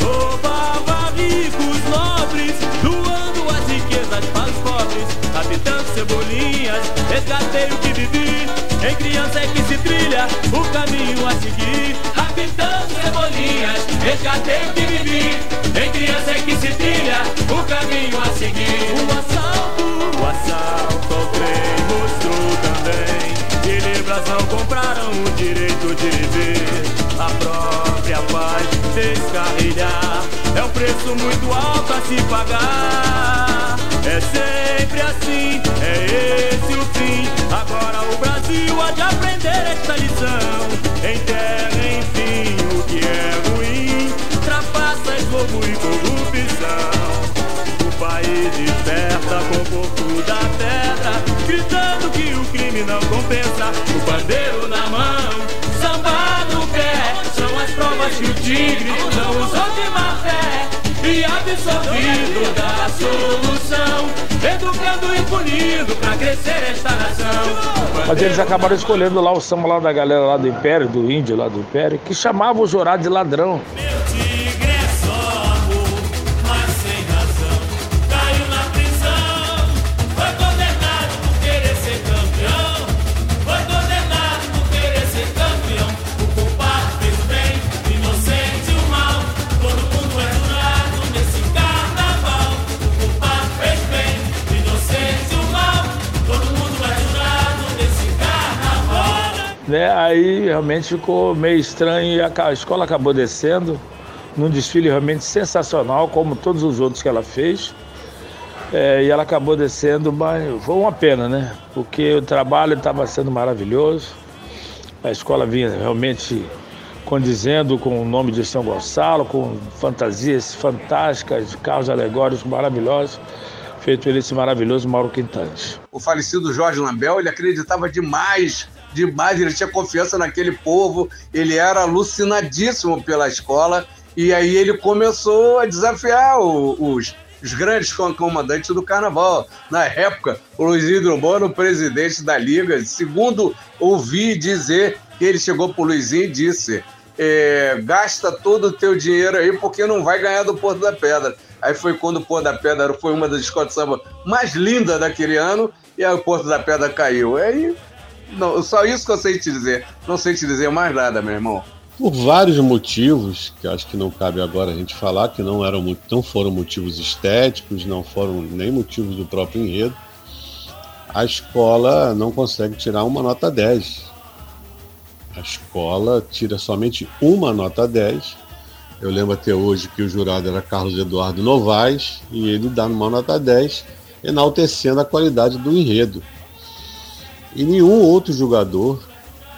Roubava ricos nobres, doando as riquezas para os pobres. Habitando cebolinhas, resgatei o que vivi. Em criança é que se trilha o caminho a seguir. Habitando cebolinhas, resgatei o que vivi. Em criança que se trilha o caminho a seguir. O assalto, o assalto ao trem mostrou também que libras não compraram o direito de viver. A própria paz descarrilhar é um preço muito alto a se pagar. É sempre assim, é esse o fim. Agora o Brasil há de aprender esta lição. Em terra, enfim, o que é ruim, trapaças, roubo e corrupção. O país desperta com o corpo da pedra, gritando que o crime não compensa. O bandeiro na mão, samba no pé, são as provas que o tigre não usou de má fé. E absorvido da solução, educando e punindo pra crescer esta nação. Mas eles acabaram escolhendo lá o samba lá da galera lá do Império, do Índio lá do Império, que chamava o jurado de ladrão. Tigre né? Aí realmente ficou meio estranho e a escola acabou descendo num desfile realmente sensacional, como todos os outros que ela fez. É, e ela acabou descendo, mas foi uma pena, né? Porque o trabalho estava sendo maravilhoso, a escola vinha realmente condizendo com o nome de São Gonçalo, com fantasias fantásticas, de carros alegóricos maravilhosos, feito por esse maravilhoso Mauro Quintantes. o falecido Jorge Lambel, ele acreditava demais, demais, ele tinha confiança naquele povo, ele era alucinadíssimo pela escola, e aí ele começou a desafiar o- os, os grandes com- comandantes do carnaval. Na época, o Luizinho Drummond era o presidente da liga, segundo ouvi dizer que ele chegou pro Luizinho e disse é, gasta todo o teu dinheiro aí porque não vai ganhar do Porto da Pedra. Aí foi quando o Porto da Pedra foi uma das escolas de samba mais lindas daquele ano e aí o Porto da Pedra caiu. Aí, não, só isso que eu sei te dizer. Não sei te dizer mais nada, meu irmão. por vários motivos, que acho que não cabe agora a gente falar, que não, eram, não foram motivos estéticos, não foram nem motivos do próprio enredo, a escola não consegue tirar uma nota 10. A escola tira somente uma nota 10. Eu lembro até hoje que o jurado era Carlos Eduardo Novaes e ele dá uma nota 10, enaltecendo a qualidade do enredo. E nenhum outro jogador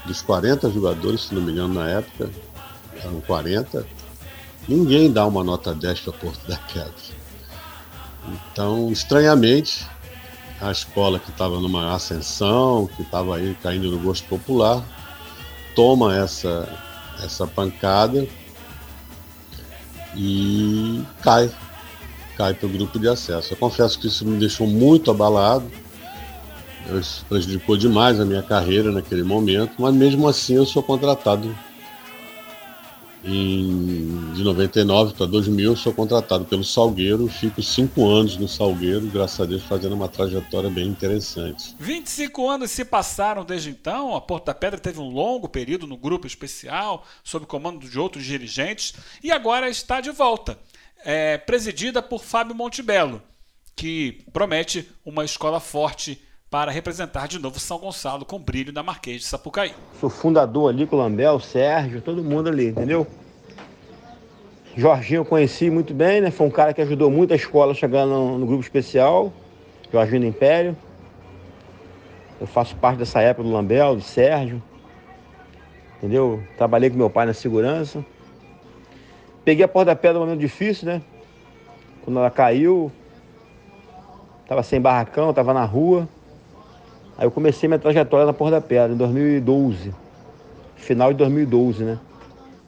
dos 40 jogadores, se não me engano, na época, eram 40, ninguém dá uma nota 10 para Porto da Pedra. Então, estranhamente, a escola que estava numa ascensão, que estava aí caindo no gosto popular, toma essa, essa pancada e cai, cai para o grupo de acesso. Eu confesso que isso me deixou muito abalado, prejudicou demais a minha carreira naquele momento, mas mesmo assim eu sou contratado. Em, de 99 para 2000 eu sou contratado pelo Salgueiro, fico cinco anos no Salgueiro, graças a Deus fazendo uma trajetória bem interessante. 25 anos se passaram desde então, a Porta Pedra teve um longo período no grupo especial, sob comando de outros dirigentes, e agora está de volta, é, presidida por Fábio Montebello, que promete uma escola forte para representar de novo São Gonçalo com brilho na Marquês de Sapucaí. Sou fundador ali com o Lambel, Sérgio, todo mundo ali, entendeu? Jorginho eu conheci muito bem, né? Foi um cara que ajudou muito a escola a chegar no, no grupo especial, Jorginho do Império. Eu faço parte dessa época do Lambel, do Sérgio. Entendeu? Trabalhei com meu pai na segurança. Peguei a porta da pedra num momento difícil, né? Quando ela caiu, tava sem barracão, tava na rua. Aí eu comecei minha trajetória na Porta da Pedra, em 2012. Final de 2012, né?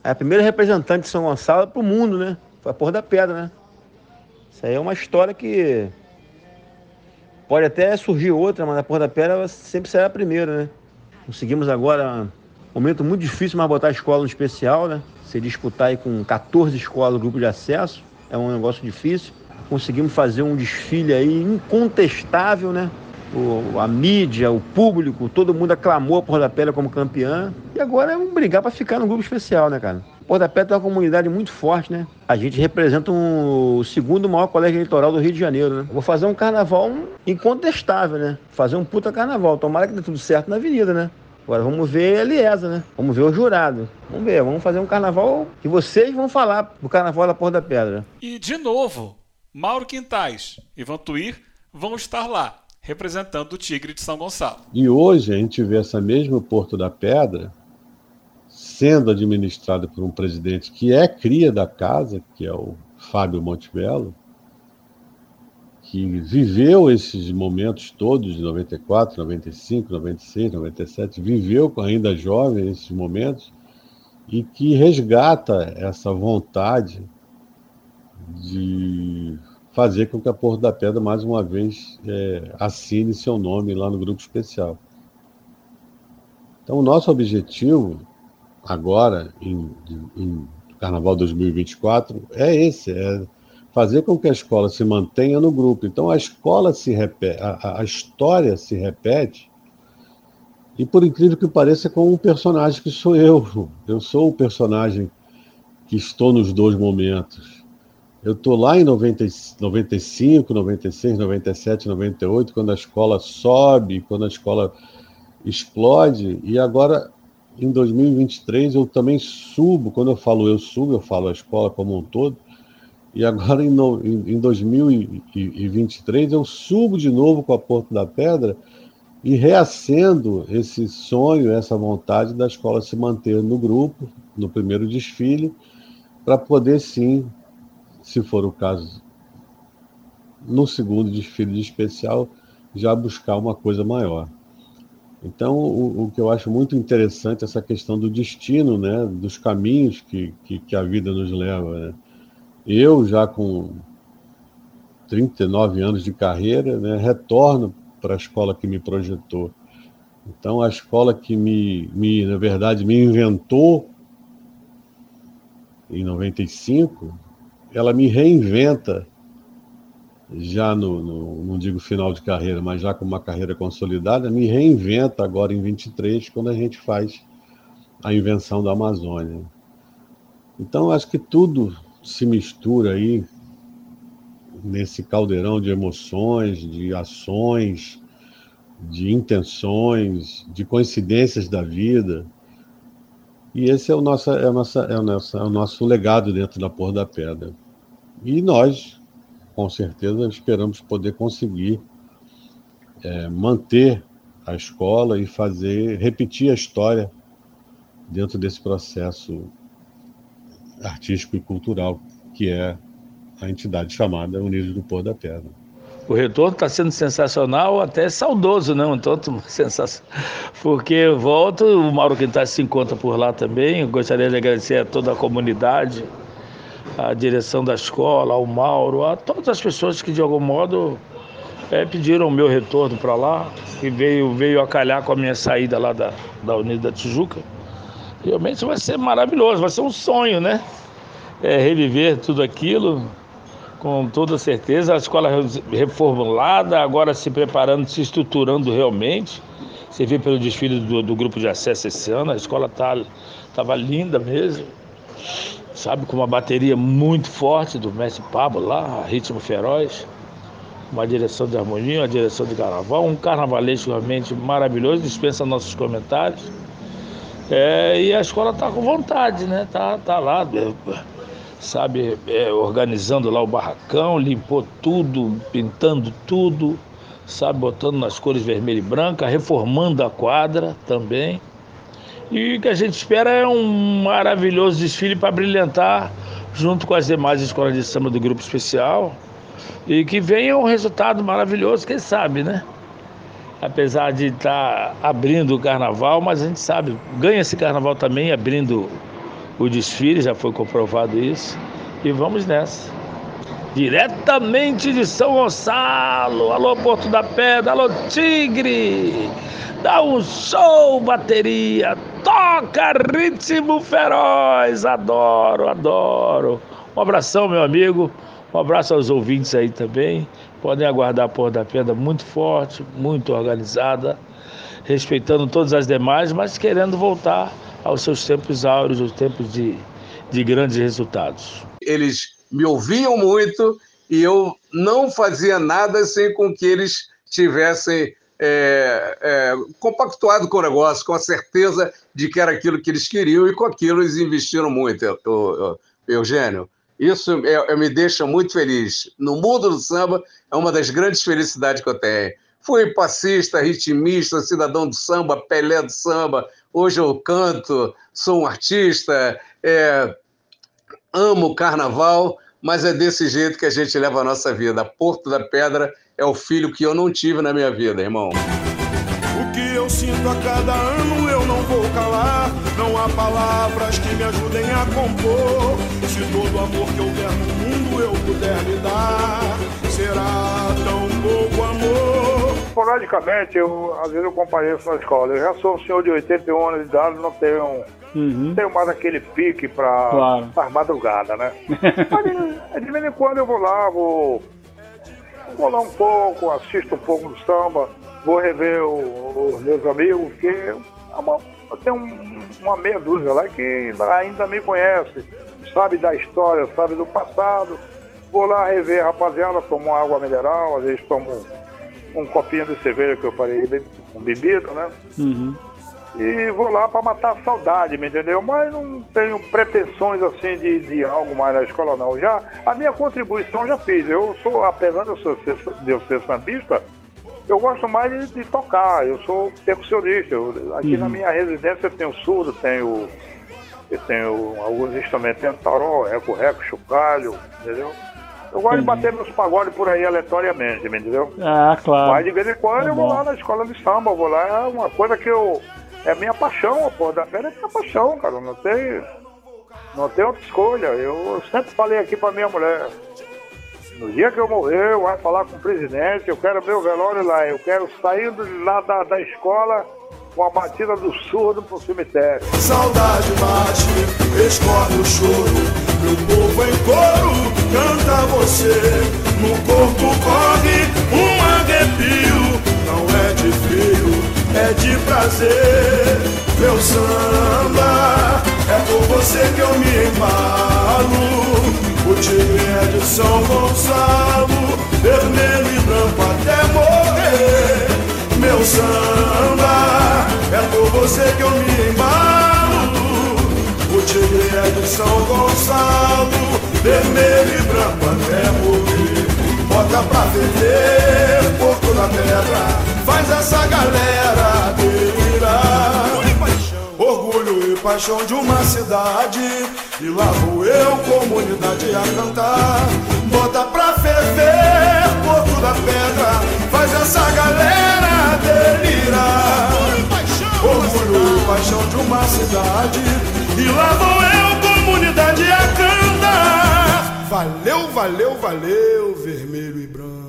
É a primeira representante de São Gonçalo para o mundo, né? Foi a Porta da Pedra, né? Isso aí é uma história que pode até surgir outra, mas a Porta da Pedra sempre será a primeira, né? Conseguimos agora um momento muito difícil, mas botar a escola no especial, né? Se disputar aí com 14 escolas do grupo de acesso, é um negócio difícil. Conseguimos fazer um desfile aí incontestável, né? O, a mídia, o público, todo mundo aclamou a Porta da Pedra como campeã. E agora é um brigar para ficar no grupo especial, né, cara? Porta da Pedra é uma comunidade muito forte, né? A gente representa um, o segundo maior colégio eleitoral do Rio de Janeiro, né? Vou fazer um carnaval incontestável, né? Fazer um puta carnaval. Tomara que dê tudo certo na avenida, né? Agora vamos ver a Eliesa, né? Vamos ver o jurado. Vamos ver, vamos fazer um carnaval que vocês vão falar do carnaval da Porta da Pedra. E de novo, Mauro Quintais e Vantuir vão estar lá representando o Tigre de São Gonçalo. E hoje a gente vê essa mesma Porto da Pedra sendo administrada por um presidente que é cria da casa, que é o Fábio Montebello, que viveu esses momentos todos de 94, 95, 96, 97, viveu ainda jovem esses momentos e que resgata essa vontade de fazer com que a Porto da Pedra, mais uma vez, é, assine seu nome lá no grupo especial. Então, o nosso objetivo agora, em, em Carnaval 2024, é esse: é fazer com que a escola se mantenha no grupo. Então, a escola se repete, a, a história se repete, e por incrível que pareça, com um personagem que sou eu. Eu sou o personagem que estou nos dois momentos eu estou lá em 90, 95, 96, 97, 98, quando a escola sobe, quando a escola explode, e agora em 2023 eu também subo. Quando eu falo eu subo, eu falo a escola como um todo. E agora em, em, em 2023 eu subo de novo com a Porto da Pedra e reacendo esse sonho, essa vontade da escola se manter no grupo, no primeiro desfile, para poder sim se for o caso, no segundo desfile de especial, já buscar uma coisa maior. Então, o, o, que eu acho muito interessante é essa questão do destino, né, dos caminhos que, que, que a vida nos leva. Né? Eu, já com 39 anos de carreira, né, retorno para a escola que me projetou. Então, a escola que me, me, na verdade, me inventou em 95, ela me reinventa já no, no, não digo final de carreira, mas já com uma carreira consolidada, me reinventa agora em 23, quando a gente faz a invenção da Amazônia. Então, acho que tudo se mistura aí nesse caldeirão de emoções, de ações, de intenções, de coincidências da vida. E esse é o nosso, é o nosso, é o nosso, é o nosso legado dentro da Porra da Pedra. E nós, com certeza, esperamos poder conseguir é, manter a escola e fazer, repetir a história dentro desse processo artístico e cultural que é a entidade chamada Unidos do Pôr da Pedra. O retorno está sendo sensacional, até saudoso, não? Tanto sensacional. Porque eu volto, o Mauro Quintais se encontra por lá também. Eu gostaria de agradecer a toda a comunidade, a direção da escola, ao Mauro, a todas as pessoas que de algum modo é, pediram o meu retorno para lá e veio, veio a calhar com a minha saída lá da, da Unida da Tijuca. Realmente vai ser maravilhoso, vai ser um sonho, né? É, reviver tudo aquilo, com toda certeza. A escola reformulada, agora se preparando, se estruturando realmente. Você vê pelo desfile do, do grupo de acesso esse ano, a escola estava tá, linda mesmo. Sabe, com uma bateria muito forte do mestre Pablo lá, Ritmo Feroz. Uma direção de harmonia, uma direção de carnaval, um carnavalesco realmente maravilhoso, dispensa nossos comentários. É, e a escola está com vontade, né? Tá, tá lá, sabe, é, organizando lá o barracão, limpou tudo, pintando tudo, sabe, botando nas cores vermelha e branca, reformando a quadra também. E o que a gente espera é um maravilhoso desfile para brilhantar junto com as demais escolas de samba do grupo especial e que venha um resultado maravilhoso, quem sabe, né? Apesar de estar tá abrindo o carnaval, mas a gente sabe, ganha esse carnaval também abrindo o desfile, já foi comprovado isso. E vamos nessa. Diretamente de São Gonçalo, alô Porto da Pedra, alô Tigre, dá um show, bateria, toca ritmo feroz, adoro, adoro. Um abração, meu amigo, um abraço aos ouvintes aí também. Podem aguardar a Porto da Pedra muito forte, muito organizada, respeitando todas as demais, mas querendo voltar aos seus tempos áureos, os tempos de, de grandes resultados. Eles me ouviam muito e eu não fazia nada sem com que eles tivessem é, é, compactuado com o negócio, com a certeza de que era aquilo que eles queriam e com aquilo eles investiram muito, Eugênio. Isso é, me deixa muito feliz. No mundo do samba, é uma das grandes felicidades que eu tenho. Fui passista, ritmista, cidadão do samba, Pelé do samba, Hoje eu canto, sou um artista, é, amo o carnaval, mas é desse jeito que a gente leva a nossa vida. Porto da Pedra é o filho que eu não tive na minha vida, irmão. O que eu sinto a cada ano eu não vou calar. Não há palavras que me ajudem a compor. Se todo amor que eu der no mundo eu puder lhe dar, será tão amor esporadicamente, eu, às vezes eu compareço na escola. Eu já sou um senhor de 81 anos de idade, não tenho, uhum. tenho mais aquele pique para claro. as madrugadas, né? Mas de vez em quando eu vou lá, vou, vou lá um pouco, assisto um pouco do samba, vou rever o, os meus amigos, que é uma, eu tenho um, uma meia dúzia lá que ainda me conhece, sabe da história, sabe do passado. Vou lá rever a rapaziada, tomo água mineral, às vezes tomo um copinho de cerveja que eu falei, um bebido, né? Uhum. E vou lá para matar a saudade, me entendeu? Mas não tenho pretensões assim de, de algo mais na escola, não. Já, a minha contribuição já fiz. Eu sou, apesar de eu ser, de eu ser sambista, eu gosto mais de, de tocar. Eu sou percussionista. Eu, aqui uhum. na minha residência eu tenho surdo, tenho, eu tenho alguns instrumentos, tenho taró, reco-reco, chocalho, entendeu? Eu gosto de bater meus pagodes por aí aleatoriamente, me entendeu? Ah, claro. Mas de vez em quando é eu vou lá na escola de samba, eu vou lá, é uma coisa que eu. É minha paixão, pô, da fera é minha paixão, cara. Não tem. Não tem outra escolha. Eu, sempre falei aqui pra minha mulher. No dia que eu morrer, eu vou falar com o presidente, eu quero meu velório lá, eu quero sair lá da, da escola com a batida do surdo pro cemitério. Saudade bate, escorre o choro, meu povo em coro canta você. No corpo corre um arrepio, não é de frio, é de prazer. Meu samba é por você que eu me embalo. O time é de São Gonçalo, vermelho e branco até morrer. Meu samba, é por você que eu me embalo. O tigre é de São Gonçalo, vermelho e branco até morrer. Bota pra ferver, Porto da Pedra, faz essa galera delirar. Orgulho e paixão de uma cidade, e lá vou eu, comunidade, a cantar. Bota pra ferver, Porto da Pedra, faz essa galera delirar. Orgulho e paixão de uma cidade, e lá vou eu, comunidade, a cantar. Valeu, valeu, valeu, vermelho e branco.